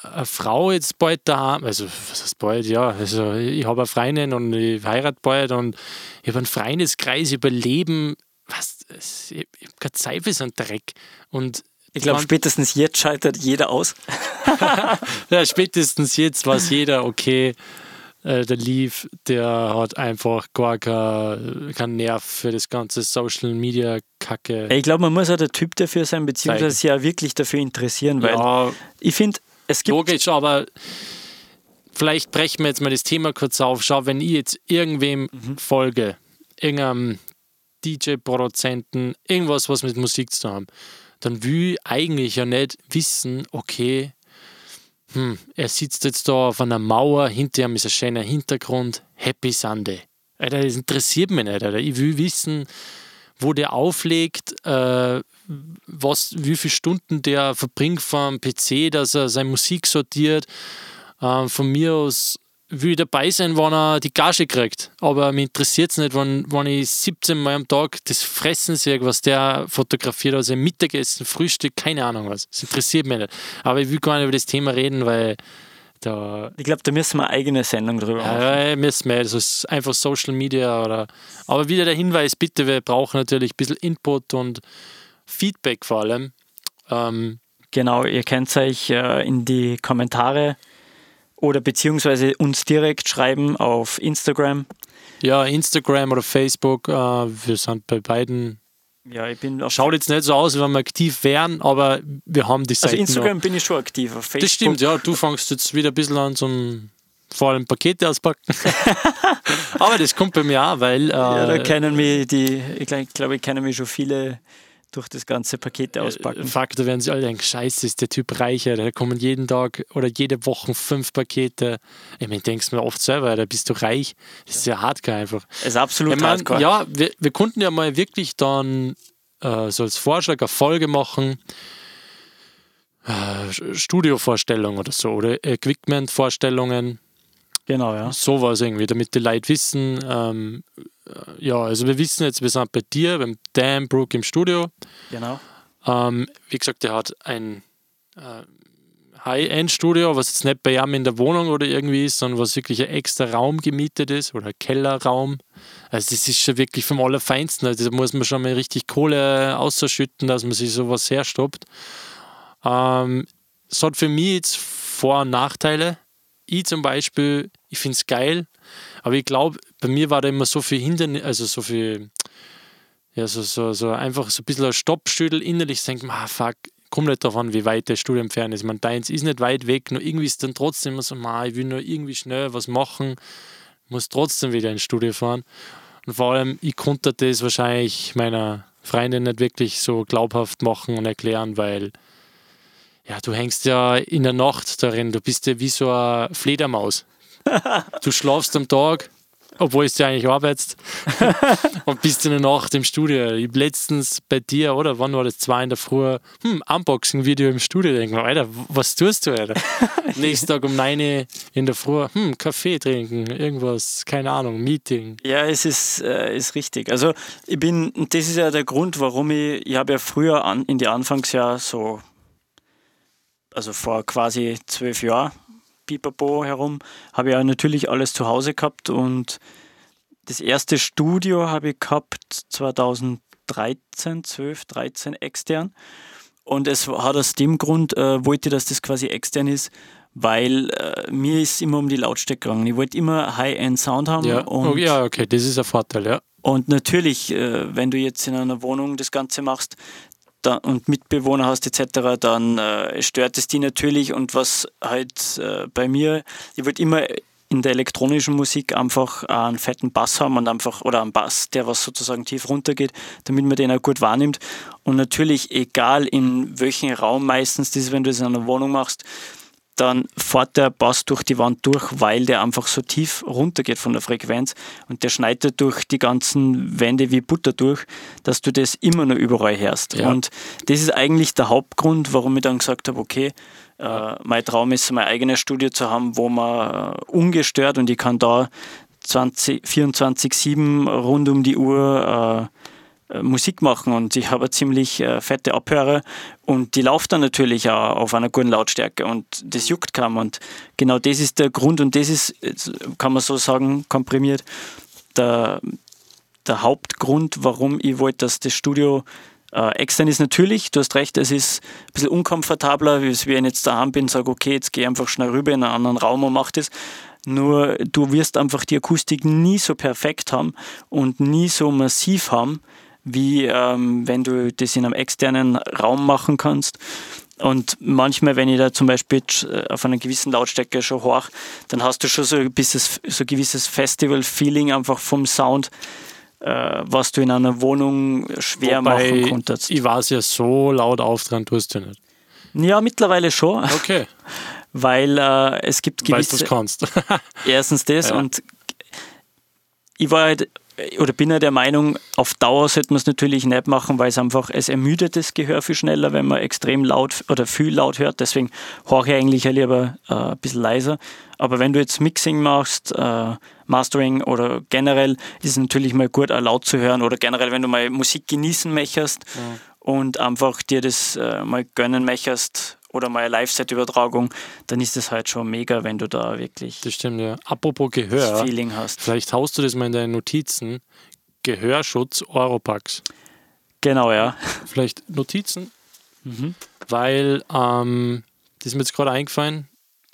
eine Frau jetzt bald da. Also, was heißt bald? Ja, also ich habe eine Freundin und ich heirate bald und ich habe einen Freundeskreis überleben. Was? Ich habe keine Zeit für so einen Dreck. Und Ich glaube, spätestens jetzt schaltet jeder aus. ja, spätestens jetzt weiß jeder, okay, äh, der Leaf, der hat einfach gar keinen kein Nerv für das ganze Social Media Kacke. Ich glaube, man muss auch der Typ dafür sein, beziehungsweise sich ja wirklich dafür interessieren, weil ja, ich finde, es gibt. logisch, aber vielleicht brechen wir jetzt mal das Thema kurz auf. Schau, wenn ich jetzt irgendwem Mhm. folge, irgendeinem DJ-Produzenten, irgendwas, was mit Musik zu tun haben, dann will ich eigentlich ja nicht wissen, okay, hm, er sitzt jetzt da auf einer Mauer, hinter ihm ist ein schöner Hintergrund, Happy Sunday. Alter, das interessiert mich nicht, Alter. Ich will wissen, wo der auflegt, äh, was, wie viele Stunden der verbringt vom PC, dass er seine Musik sortiert. Äh, von mir aus will dabei sein, wenn er die Gage kriegt. Aber mich interessiert es nicht, wenn, wenn ich 17 Mal am Tag das Fressen sehe, was der fotografiert, also Mittagessen, Frühstück, keine Ahnung was. Das interessiert mich nicht. Aber ich will gar nicht über das Thema reden, weil da. Ich glaube, da müssen wir eine eigene Sendung drüber machen. Ja, müssen wir. Das ist einfach Social Media oder. Aber wieder der Hinweis, bitte, wir brauchen natürlich ein bisschen Input und Feedback vor allem. Ähm, genau, ihr könnt euch äh, in die Kommentare oder beziehungsweise uns direkt schreiben auf Instagram. Ja, Instagram oder Facebook. Äh, wir sind bei beiden. Ja, ich bin Schaut jetzt nicht so aus, wenn wir aktiv wären, aber wir haben die Seite. Also Instagram noch. bin ich schon aktiv. Auf Facebook. Das stimmt, ja. Du fängst jetzt wieder ein bisschen an zum vor allem Pakete auspacken. aber das kommt bei mir auch, weil. Äh, ja, da kennen mich die, ich glaube, glaub, ich kenne mich schon viele durch das ganze Paket äh, auspacken. Fakt, da werden sie alle denken, scheiße, ist der Typ reicher, da kommen jeden Tag oder jede Woche fünf Pakete. Ich meine, denkst mir oft selber, da bist du reich. Das ist ja hardcore einfach. Das ist absolut ich mein, hardcore. Ja, wir, wir konnten ja mal wirklich dann äh, so als Vorschlag eine Folge machen, äh, Studiovorstellungen oder so, oder Equipment-Vorstellungen. Genau, ja. Sowas irgendwie, damit die Leute wissen, ähm, äh, ja, also wir wissen jetzt, wir sind bei dir, beim Dan Brook im Studio. Genau. Ähm, wie gesagt, er hat ein äh, High-End-Studio, was jetzt nicht bei ihm in der Wohnung oder irgendwie ist, sondern was wirklich ein extra Raum gemietet ist oder Kellerraum. Also das ist schon wirklich vom Allerfeinsten. Also da muss man schon mal richtig Kohle ausschütten, dass man sich sowas herstoppt. Ähm, es hat für mich jetzt Vor- und Nachteile. Ich zum Beispiel, ich finde es geil, aber ich glaube, bei mir war da immer so viel Hindernis, also so viel, ja, so, so, so einfach so ein bisschen ein Stoppstüdel innerlich, denke ah, fuck, kommt nicht an, wie weit der Studio entfernt ist. Ich meine, deins ist nicht weit weg, nur irgendwie ist dann trotzdem immer so, ma, ich will nur irgendwie schnell was machen, muss trotzdem wieder ins Studio fahren. Und vor allem, ich konnte das wahrscheinlich meiner Freundin nicht wirklich so glaubhaft machen und erklären, weil ja, du hängst ja in der Nacht darin, du bist ja wie so eine Fledermaus. Du schlafst am Tag, obwohl du eigentlich arbeitest und bist in der Nacht im Studio. Ich letztens bei dir, oder wann war das? Zwei in der Früh, hm, Unboxing-Video im Studio. Denke mir, Alter, was tust du, Alter? Nächsten Tag um 9 in der Früh, hm, Kaffee trinken, irgendwas, keine Ahnung, Meeting. Ja, es ist, äh, ist richtig. Also ich bin, das ist ja der Grund, warum ich, ich habe ja früher an, in die Anfangsjahr so, also vor quasi zwölf Jahren, Pipapo herum, habe ich ja natürlich alles zu Hause gehabt und das erste Studio habe ich gehabt 2013, 12, 13 extern. Und es hat aus dem Grund, äh, wollte ich, dass das quasi extern ist, weil äh, mir ist immer um die Lautstärke gegangen. Ich wollte immer High-End-Sound haben. Ja. Und, oh, ja, okay, das ist ein Vorteil, ja. Und natürlich, äh, wenn du jetzt in einer Wohnung das Ganze machst, da, und Mitbewohner hast etc., dann äh, stört es die natürlich. Und was halt äh, bei mir, ich wollte immer in der elektronischen Musik einfach einen fetten Bass haben und einfach, oder einen Bass, der was sozusagen tief runtergeht, damit man den auch gut wahrnimmt. Und natürlich, egal in welchem Raum meistens, das ist, wenn du es in einer Wohnung machst, dann fährt der Bass durch die Wand durch, weil der einfach so tief runtergeht von der Frequenz und der schneidet durch die ganzen Wände wie Butter durch, dass du das immer noch überall hörst. Ja. Und das ist eigentlich der Hauptgrund, warum ich dann gesagt habe, okay, äh, mein Traum ist, mein eigenes Studio zu haben, wo man äh, ungestört und ich kann da 24-7 rund um die Uhr äh, Musik machen und ich habe ziemlich äh, fette Abhörer und die läuft dann natürlich auch auf einer guten Lautstärke und das juckt kaum und genau das ist der Grund und das ist, kann man so sagen, komprimiert, der, der Hauptgrund, warum ich wollte, dass das Studio äh, extern ist natürlich, du hast recht, es ist ein bisschen unkomfortabler, wie wenn ich jetzt daheim bin und sage, okay, jetzt gehe einfach schnell rüber in einen anderen Raum und mach das. Nur du wirst einfach die Akustik nie so perfekt haben und nie so massiv haben, wie ähm, wenn du das in einem externen Raum machen kannst. Und manchmal, wenn ich da zum Beispiel äh, auf einer gewissen Lautstärke schon hoch, dann hast du schon so ein, bisschen, so ein gewisses Festival-Feeling einfach vom Sound, äh, was du in einer Wohnung schwer Wobei, machen konntest. Ich weiß ja so laut aufdrehen, tust du nicht. Ja, mittlerweile schon. Okay. Weil äh, es gibt gewisse... Weißt, du kannst. erstens das ja. und ich war halt oder bin ja der Meinung, auf Dauer sollte man es natürlich nicht machen, weil es einfach, es ermüdet das Gehör viel schneller, wenn man extrem laut oder viel laut hört. Deswegen höre ich eigentlich lieber äh, ein bisschen leiser. Aber wenn du jetzt Mixing machst, äh, Mastering oder generell, ist es natürlich mal gut, auch laut zu hören oder generell, wenn du mal Musik genießen möchtest ja. und einfach dir das äh, mal gönnen möchtest, oder mal eine Live-Set-Übertragung, dann ist das halt schon mega, wenn du da wirklich das stimmt, ja. Apropos Gehör, Feeling hast. Vielleicht haust du das mal in deine Notizen. Gehörschutz Europax. Genau, ja. Vielleicht Notizen, mhm. weil ähm, das ist mir jetzt gerade eingefallen.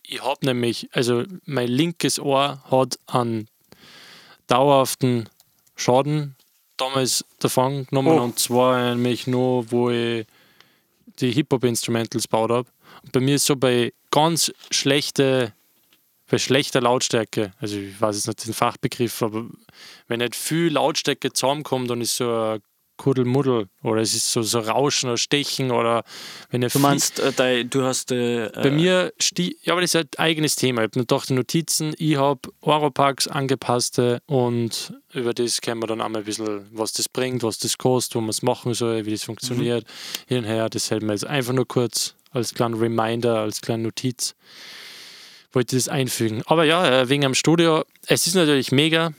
Ich habe nämlich, also mein linkes Ohr hat einen dauerhaften Schaden damals davon genommen oh. und zwar nämlich nur, wo ich die Hip-Hop-Instrumentals gebaut habe. Und bei mir ist so bei ganz schlechte, bei schlechter Lautstärke, also ich weiß jetzt nicht den Fachbegriff, aber wenn nicht viel Lautstärke zusammenkommt, dann ist so ein Kuddelmuddel oder es ist so, so Rauschen oder Stechen oder wenn Du meinst, äh, du hast. Äh, bei mir, ja, aber das ist ein eigenes Thema. Ich habe noch die Notizen, ich habe Oropax angepasste und über das kennen wir dann einmal ein bisschen, was das bringt, was das kostet, wo man es machen soll, wie das funktioniert, mhm. hin und her. Das hält mir jetzt einfach nur kurz als kleinen Reminder, als kleine Notiz. Wollte das einfügen. Aber ja, äh, wegen am Studio, es ist natürlich mega,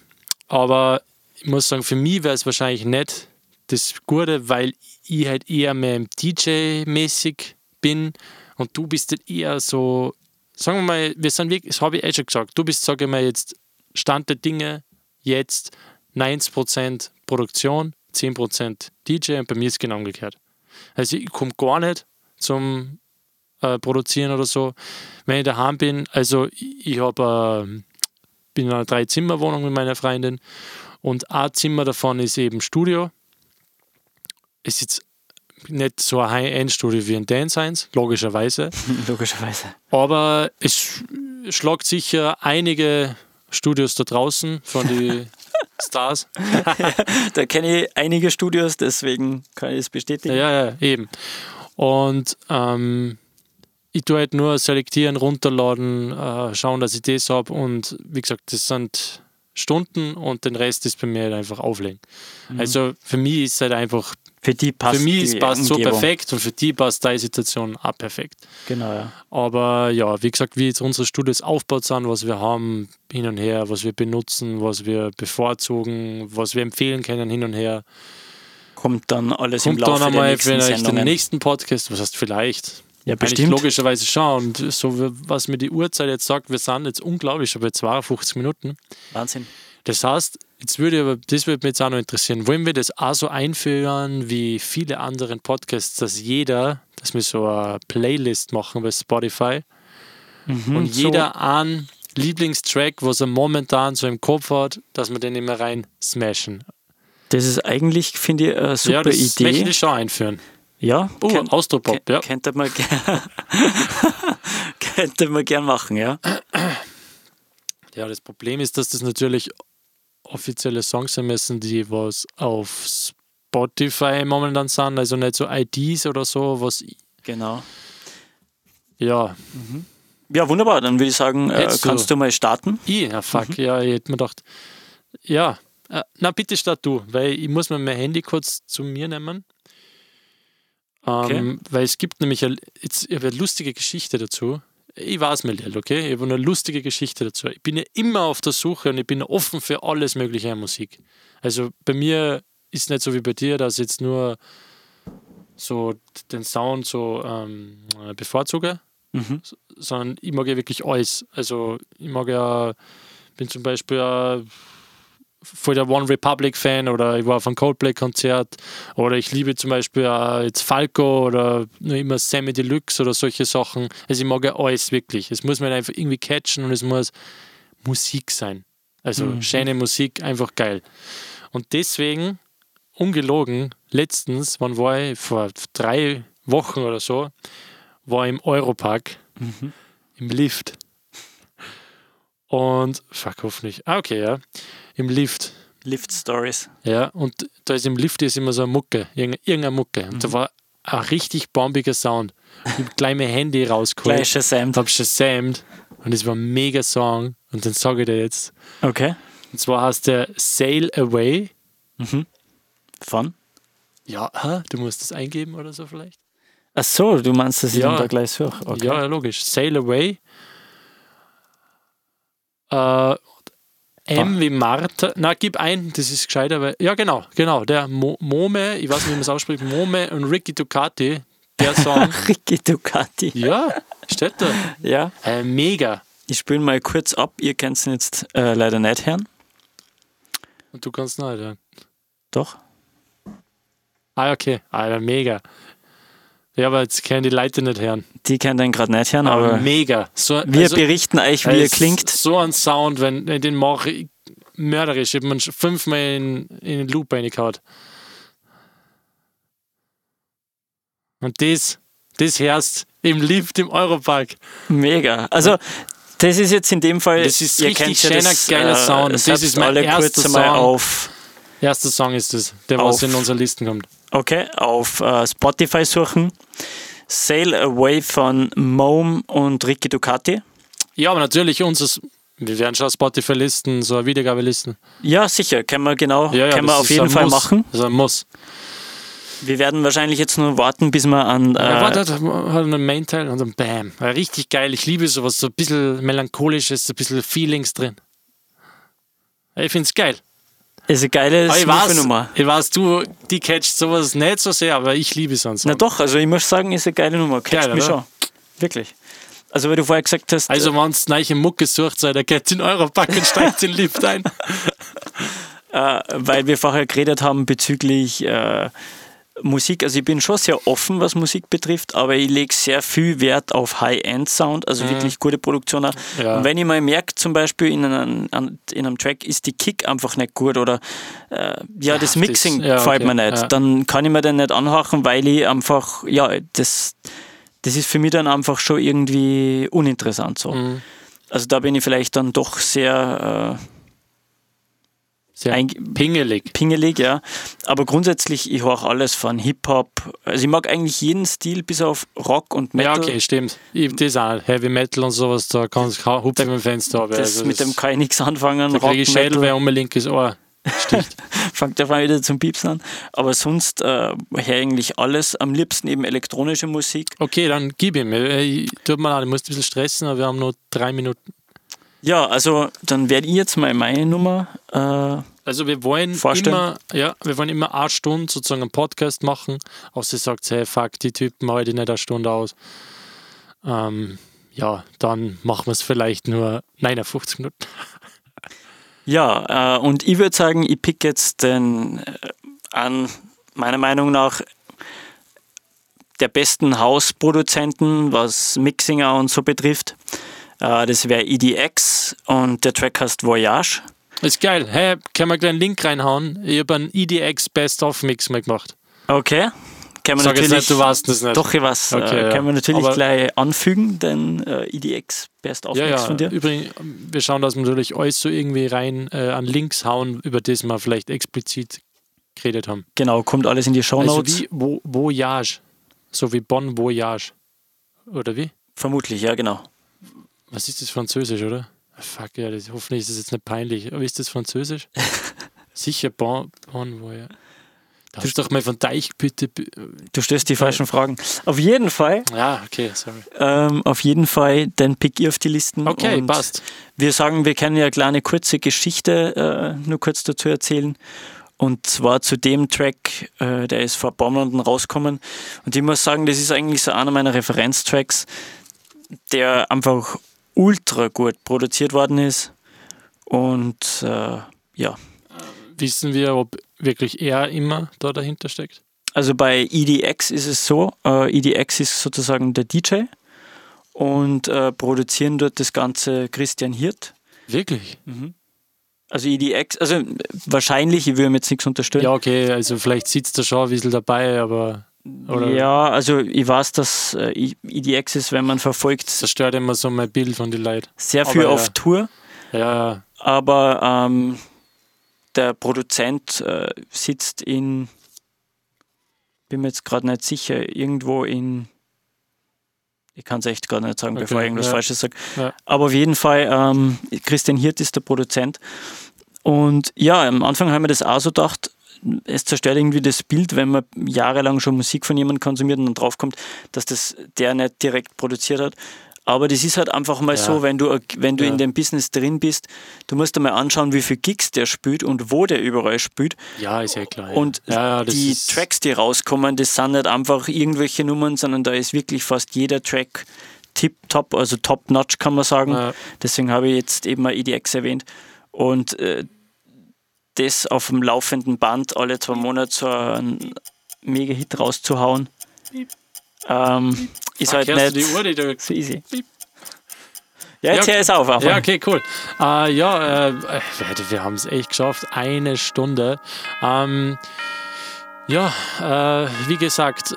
aber ich muss sagen, für mich wäre es wahrscheinlich nicht das Gute, weil ich halt eher mehr DJ-mäßig bin und du bist halt eher so, sagen wir mal, wir sind wirklich, das habe ich eh schon gesagt, du bist, sage ich mal, jetzt Stand der Dinge, jetzt 90% Produktion, 10% DJ und bei mir ist es genau umgekehrt. Also ich komme gar nicht zum äh, Produzieren oder so. Wenn ich daheim bin, also ich, ich habe äh, bin in einer Drei-Zimmer-Wohnung mit meiner Freundin und ein Zimmer davon ist eben Studio ist jetzt nicht so ein High-End-Studio wie ein Dance 1, logischerweise. logischerweise. Aber es schlagt sicher einige Studios da draußen von den Stars. da kenne ich einige Studios, deswegen kann ich es bestätigen. Ja, ja, eben. Und ähm, ich tue halt nur selektieren, runterladen, äh, schauen, dass ich das habe. Und wie gesagt, das sind Stunden und den Rest ist bei mir halt einfach auflegen. Mhm. Also für mich ist es halt einfach für die passt Für mich passt so perfekt und für die passt die Situation auch perfekt. Genau, ja. Aber ja, wie gesagt, wie jetzt unsere Studios aufgebaut sind, was wir haben hin und her, was wir benutzen, was wir bevorzugen, was wir empfehlen können hin und her. Kommt dann alles Kommt im Laufe dann einmal der vielleicht den nächsten Podcast, was heißt vielleicht? Ja, bestimmt. logischerweise schon. Und so, was mir die Uhrzeit jetzt sagt, wir sind jetzt unglaublich schon bei 52 Minuten. Wahnsinn. Das heißt, jetzt würde aber, das würde mich jetzt auch noch interessieren, wollen wir das auch so einführen wie viele andere Podcasts, dass jeder, dass wir so eine Playlist machen bei Spotify mhm, und jeder so. einen Lieblingstrack, was er momentan so im Kopf hat, dass wir den immer rein smashen. Das ist eigentlich, finde ich, eine super ja, das Idee. möchte ich schon einführen. Ja, oh, Ken Austropop, ja. Könnte man, könnte man gern machen, ja. Ja, das Problem ist, dass das natürlich offizielle Songs müssen, die was auf Spotify momentan sind, also nicht so IDs oder so, was. Genau. Ja. Mhm. Ja, wunderbar. Dann würde ich sagen, äh, kannst du, du mal starten? Ich? Ja, fuck, mhm. ja, ich hätte mir gedacht. Ja, äh, na bitte start du, weil ich muss mir mein Handy kurz zu mir nehmen. Okay. Ähm, weil es gibt nämlich eine, jetzt, eine lustige Geschichte dazu ich weiß mal nicht, okay? Ich habe eine lustige Geschichte dazu. Ich bin ja immer auf der Suche und ich bin offen für alles Mögliche an Musik. Also bei mir ist nicht so wie bei dir, dass ich jetzt nur so den Sound so ähm, bevorzuge, mhm. sondern ich mag ja wirklich alles. Also ich mag ja, bin zum Beispiel ja voll der One Republic Fan oder ich war auf einem Coldplay Konzert oder ich liebe zum Beispiel äh, jetzt Falco oder nur immer Sammy Deluxe oder solche Sachen. Also ich mag ja alles wirklich. Es muss man einfach irgendwie catchen und es muss Musik sein. Also mhm. schöne Musik, einfach geil. Und deswegen, ungelogen, letztens, wann war ich? Vor drei Wochen oder so, war ich im Europark mhm. im Lift. Und fuck, hoffentlich. Ah, okay, ja im Lift. Lift Stories. Ja, und da ist im Lift ist immer so eine Mucke, irgendeine Mucke. Und mhm. da war ein richtig bombiger Sound. Ich habe gleich mein Handy rausgeholt. Gleich shazamed. Hab shazamed. Und es war ein mega Song. Und dann sage ich dir jetzt. Okay. Und zwar heißt der Sail Away. Von? Ja, du musst das eingeben oder so vielleicht? Ach so, du meinst, dass ich Ja. da gleich suche. Okay. Ja, logisch. Sail Away. Äh, M wie Martha. Na, gib ein, das ist gescheiter, weil. Ja, genau, genau. Der Mo Mome, ich weiß nicht, wie man es ausspricht, Mome und Ricky Ducati, der Song. Ricky Ducati. ja, steht da. Ja. Äh, mega. Ich spiele mal kurz ab. Ihr könnt es jetzt äh, leider nicht hören. Und du kannst nicht, ja. Doch. Ah, okay. Alter, mega. Ja, aber jetzt können die Leute nicht hören. Die können den gerade nicht hören, Aber aber mega. So, wir also, berichten euch, wie er klingt. So ein Sound, wenn, wenn den mache ich mörderisch. Ich habe man fünfmal in, in den Loop reingehauen. Und das, das hörst im Lift im Europark. Mega. Also, das ist jetzt in dem Fall. Das ist ihr richtig schöner, geiler Sound. Das ist mein alle erster kurz mal Song. auf. Erster Song ist das, der was in unsere Listen kommt. Okay, auf äh, Spotify suchen. Sail Away von Mome und Ricky Ducati. Ja, aber natürlich unseres. Wir werden schon Spotify-Listen, so Wiedergabelisten. Ja, sicher, können wir genau, Ja, ja, können wir auf jeden Fall Muss. machen. Das ist ein Muss. Wir werden wahrscheinlich jetzt nur warten, bis wir an. Äh, Ja, warte, hat einen Main-Teil und dann Bam. Richtig geil. Ich liebe sowas, so ein bisschen melancholisches, so ein bisschen Feelings drin. Ich finde es geil. Ist eine geile ich weiß, Nummer. ich weiß, du, die catcht sowas nicht so sehr, aber ich liebe sonst. Na doch, also ich muss sagen, ist eine geile Nummer. Catcht Geil, mich oder? schon. Wirklich. Also, weil du vorher gesagt hast, Also, wenn es neue Mucke sucht, seid, der geht in eurer Pack und steigt den Lift ein. äh, weil wir vorher geredet haben bezüglich äh, Musik. Also, ich bin schon sehr offen, was Musik betrifft, aber ich lege sehr viel Wert auf High-End-Sound, also wirklich gute Produktionen. Mhm. Ja. Und wenn ich mal merke, zum Beispiel in einem, in einem Track ist die Kick einfach nicht gut oder äh, ja, das das- Mixing ja, gefällt okay, mir nicht, ja. dann kann ich mir den nicht anhaken, weil ich einfach, ja, das, das ist für mich dann einfach schon irgendwie uninteressant so. Mhm. Also da bin ich vielleicht dann doch sehr äh, Sehr pingelig. pingelig, ja. Aber grundsätzlich, ich höre alles von Hip-Hop. Also ich mag eigentlich jeden Stil bis auf Rock und Ja, Metal. okay, stimmt. Ich, das auch. Heavy Metal und sowas, da kannst du hupfen mit dem Fenster. Das, also mit dem kann ich nichts anfangen. da kriege ich Schädel, wer um mein linkes Ohr sticht. fängt davon wieder zum Piepsen an. Aber sonst äh, höre ich eigentlich alles. Am liebsten eben elektronische Musik. Okay, dann gib ihm. Äh, Ich, tut mir leid, ich muss ein bisschen stressen, aber wir haben nur drei Minuten. Ja, also dann werde ich jetzt mal meine Nummer. Äh, Also wir wollen Vorstellen? immer, ja, wir wollen immer eine Stunde sozusagen einen Podcast machen. Außer ihr sagt, hey, fuck, die Typen heute nicht eine Stunde aus. Ähm, ja, dann machen wir es vielleicht nur 59 Minuten. ja, äh, und ich würde sagen, ich pick jetzt den äh, an, meiner Meinung nach, der besten Hausproduzenten, was Mixinger und so betrifft. Äh, das wäre EDX und der Track heißt Voyage. Ist geil. Hey, können wir gleich einen Link reinhauen? Ich habe einen EDX Best-of-Mix mal gemacht. Okay. Können wir Sag natürlich, nicht, du weißt das nicht. Doch, ich weiß. Okay, äh. Können wir natürlich Aber- gleich anfügen, den äh, EDX Best of Ja, von dir. Übrigens, wir schauen, dass wir natürlich alles so irgendwie rein äh, an Links hauen, über das wir vielleicht explizit geredet haben. Genau, kommt alles in die Show Also wie Vo Voyage. So wie Bon Voyage. Oder wie? Vermutlich, ja, genau. Was ist das Französisch, oder? Ah, Fuck, ja, das, hoffentlich ist das jetzt nicht peinlich. Aber ist das Französisch? Sicher, Bon, bon. Darfst du doch mal von Deich bitte. bi- Du stößt die falschen Fragen. Auf jeden Fall, Ja, okay, sorry. ähm, auf jeden Fall, den pick ich auf die Listen. Okay, und passt. Wir sagen, wir können ja eine kleine kurze Geschichte äh, nur kurz dazu erzählen. Und zwar zu dem Track, äh, der ist vor ein paar Monaten rausgekommen. Und ich muss sagen, das ist eigentlich so einer meiner Referenztracks, der einfach ultra gut produziert worden ist. Und äh, ja, Wissen wir, ob wirklich er immer da dahinter steckt? also bei EDX ist es so, äh, EDX ist sozusagen der DJ und äh, produzieren dort das Ganze Christian Hirt. Wirklich? Also EDX, also wahrscheinlich, ich würde mir jetzt nichts unterstellen. Ja, okay, also vielleicht sitzt er schon ein bisschen dabei, aber. Oder Ja, also ich weiß, dass äh, EDX ist, wenn man verfolgt, zerstört immer so mein Bild von den Leuten. sehr aber viel ja. auf Tour, Ja, aber ähm, der Produzent äh, sitzt in, bin mir jetzt gerade nicht sicher, irgendwo in, ich kann es echt gar nicht sagen, Okay, bevor ich irgendwas ja. Falsches sage, Ja. aber auf jeden Fall, ähm, Christian Hirt ist der Produzent Und ja, am Anfang haben wir das auch so gedacht, es zerstört irgendwie das Bild, wenn man jahrelang schon Musik von jemandem konsumiert und dann draufkommt, dass das der nicht direkt produziert hat. Aber das ist halt einfach mal ja. so, wenn du, wenn du ja. in dem Business drin bist, du musst dir mal anschauen, wie viele Gigs der spielt und wo der überall spielt. Ja, ist ja klar. Ja. Und die Tracks, die rauskommen, das sind nicht einfach irgendwelche Nummern, sondern da ist wirklich fast jeder Track tip-top, also top-notch kann man sagen. Deswegen habe ich jetzt eben mal EDX erwähnt. Und äh, das auf dem laufenden Band alle zwei Monate so einen Mega-Hit rauszuhauen. Ähm, ist halt nicht die Uhr, die du so easy. Ja, jetzt ja, hör es auf. Einfach. Ja, okay, cool. Uh, ja, äh, wir haben es echt geschafft. Eine Stunde. Ähm, ja, äh, wie gesagt,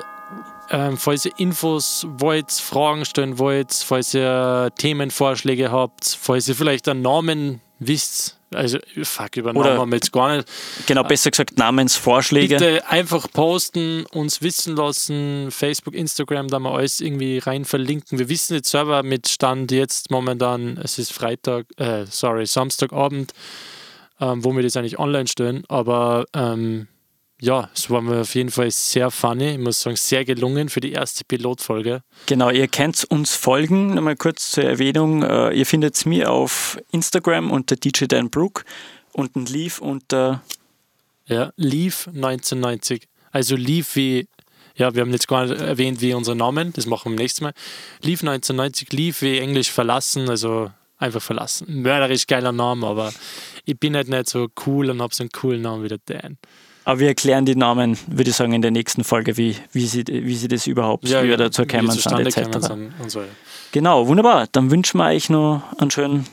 äh, falls ihr Infos wollt, Fragen stellen wollt, falls ihr Themenvorschläge habt, falls ihr vielleicht einen Namen wisst, also, fuck, über Namen haben wir jetzt gar nicht. Genau, besser gesagt Namensvorschläge. Bitte einfach posten, uns wissen lassen, Facebook, Instagram, da mal alles irgendwie rein verlinken. Wir wissen jetzt selber mit Stand jetzt momentan, es ist Freitag, äh, sorry, Samstagabend, ähm, wo wir das eigentlich online stellen, aber ähm, ja, es war mir auf jeden Fall sehr funny. Ich muss sagen, sehr gelungen für die erste Pilotfolge. Genau, ihr könnt uns folgen. Nochmal kurz zur Erwähnung. Uh, ihr findet mich auf Instagram unter DJ Dan Brook und ein Leaf unter. Ja, Leaf 1990. Also Leaf wie. Ja, wir haben jetzt gar nicht erwähnt, wie unser Namen. Das machen wir beim nächsten Mal. Leaf 1990, Leaf wie Englisch verlassen, also einfach verlassen. Mörderisch geiler Name, aber ich bin halt nicht so cool und habe so einen coolen Namen wie der Dan. Aber wir erklären die Namen, würde ich sagen, in der nächsten Folge, wie, wie, sie, wie sie das überhaupt, ja, wie wir dazu kommen sind, etc. So. Genau, wunderbar. Dann wünschen wir euch noch einen schönen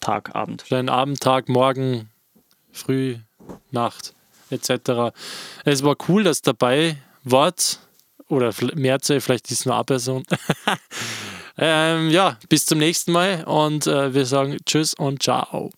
Tag, Abend. Schönen Abend, Tag, Morgen, Früh, Nacht, etc. Es war cool, dass dabei wart. Oder Mehrzahl, vielleicht ist es nur eine Person. ähm, ja, bis zum nächsten Mal und äh, wir sagen Tschüss und Ciao.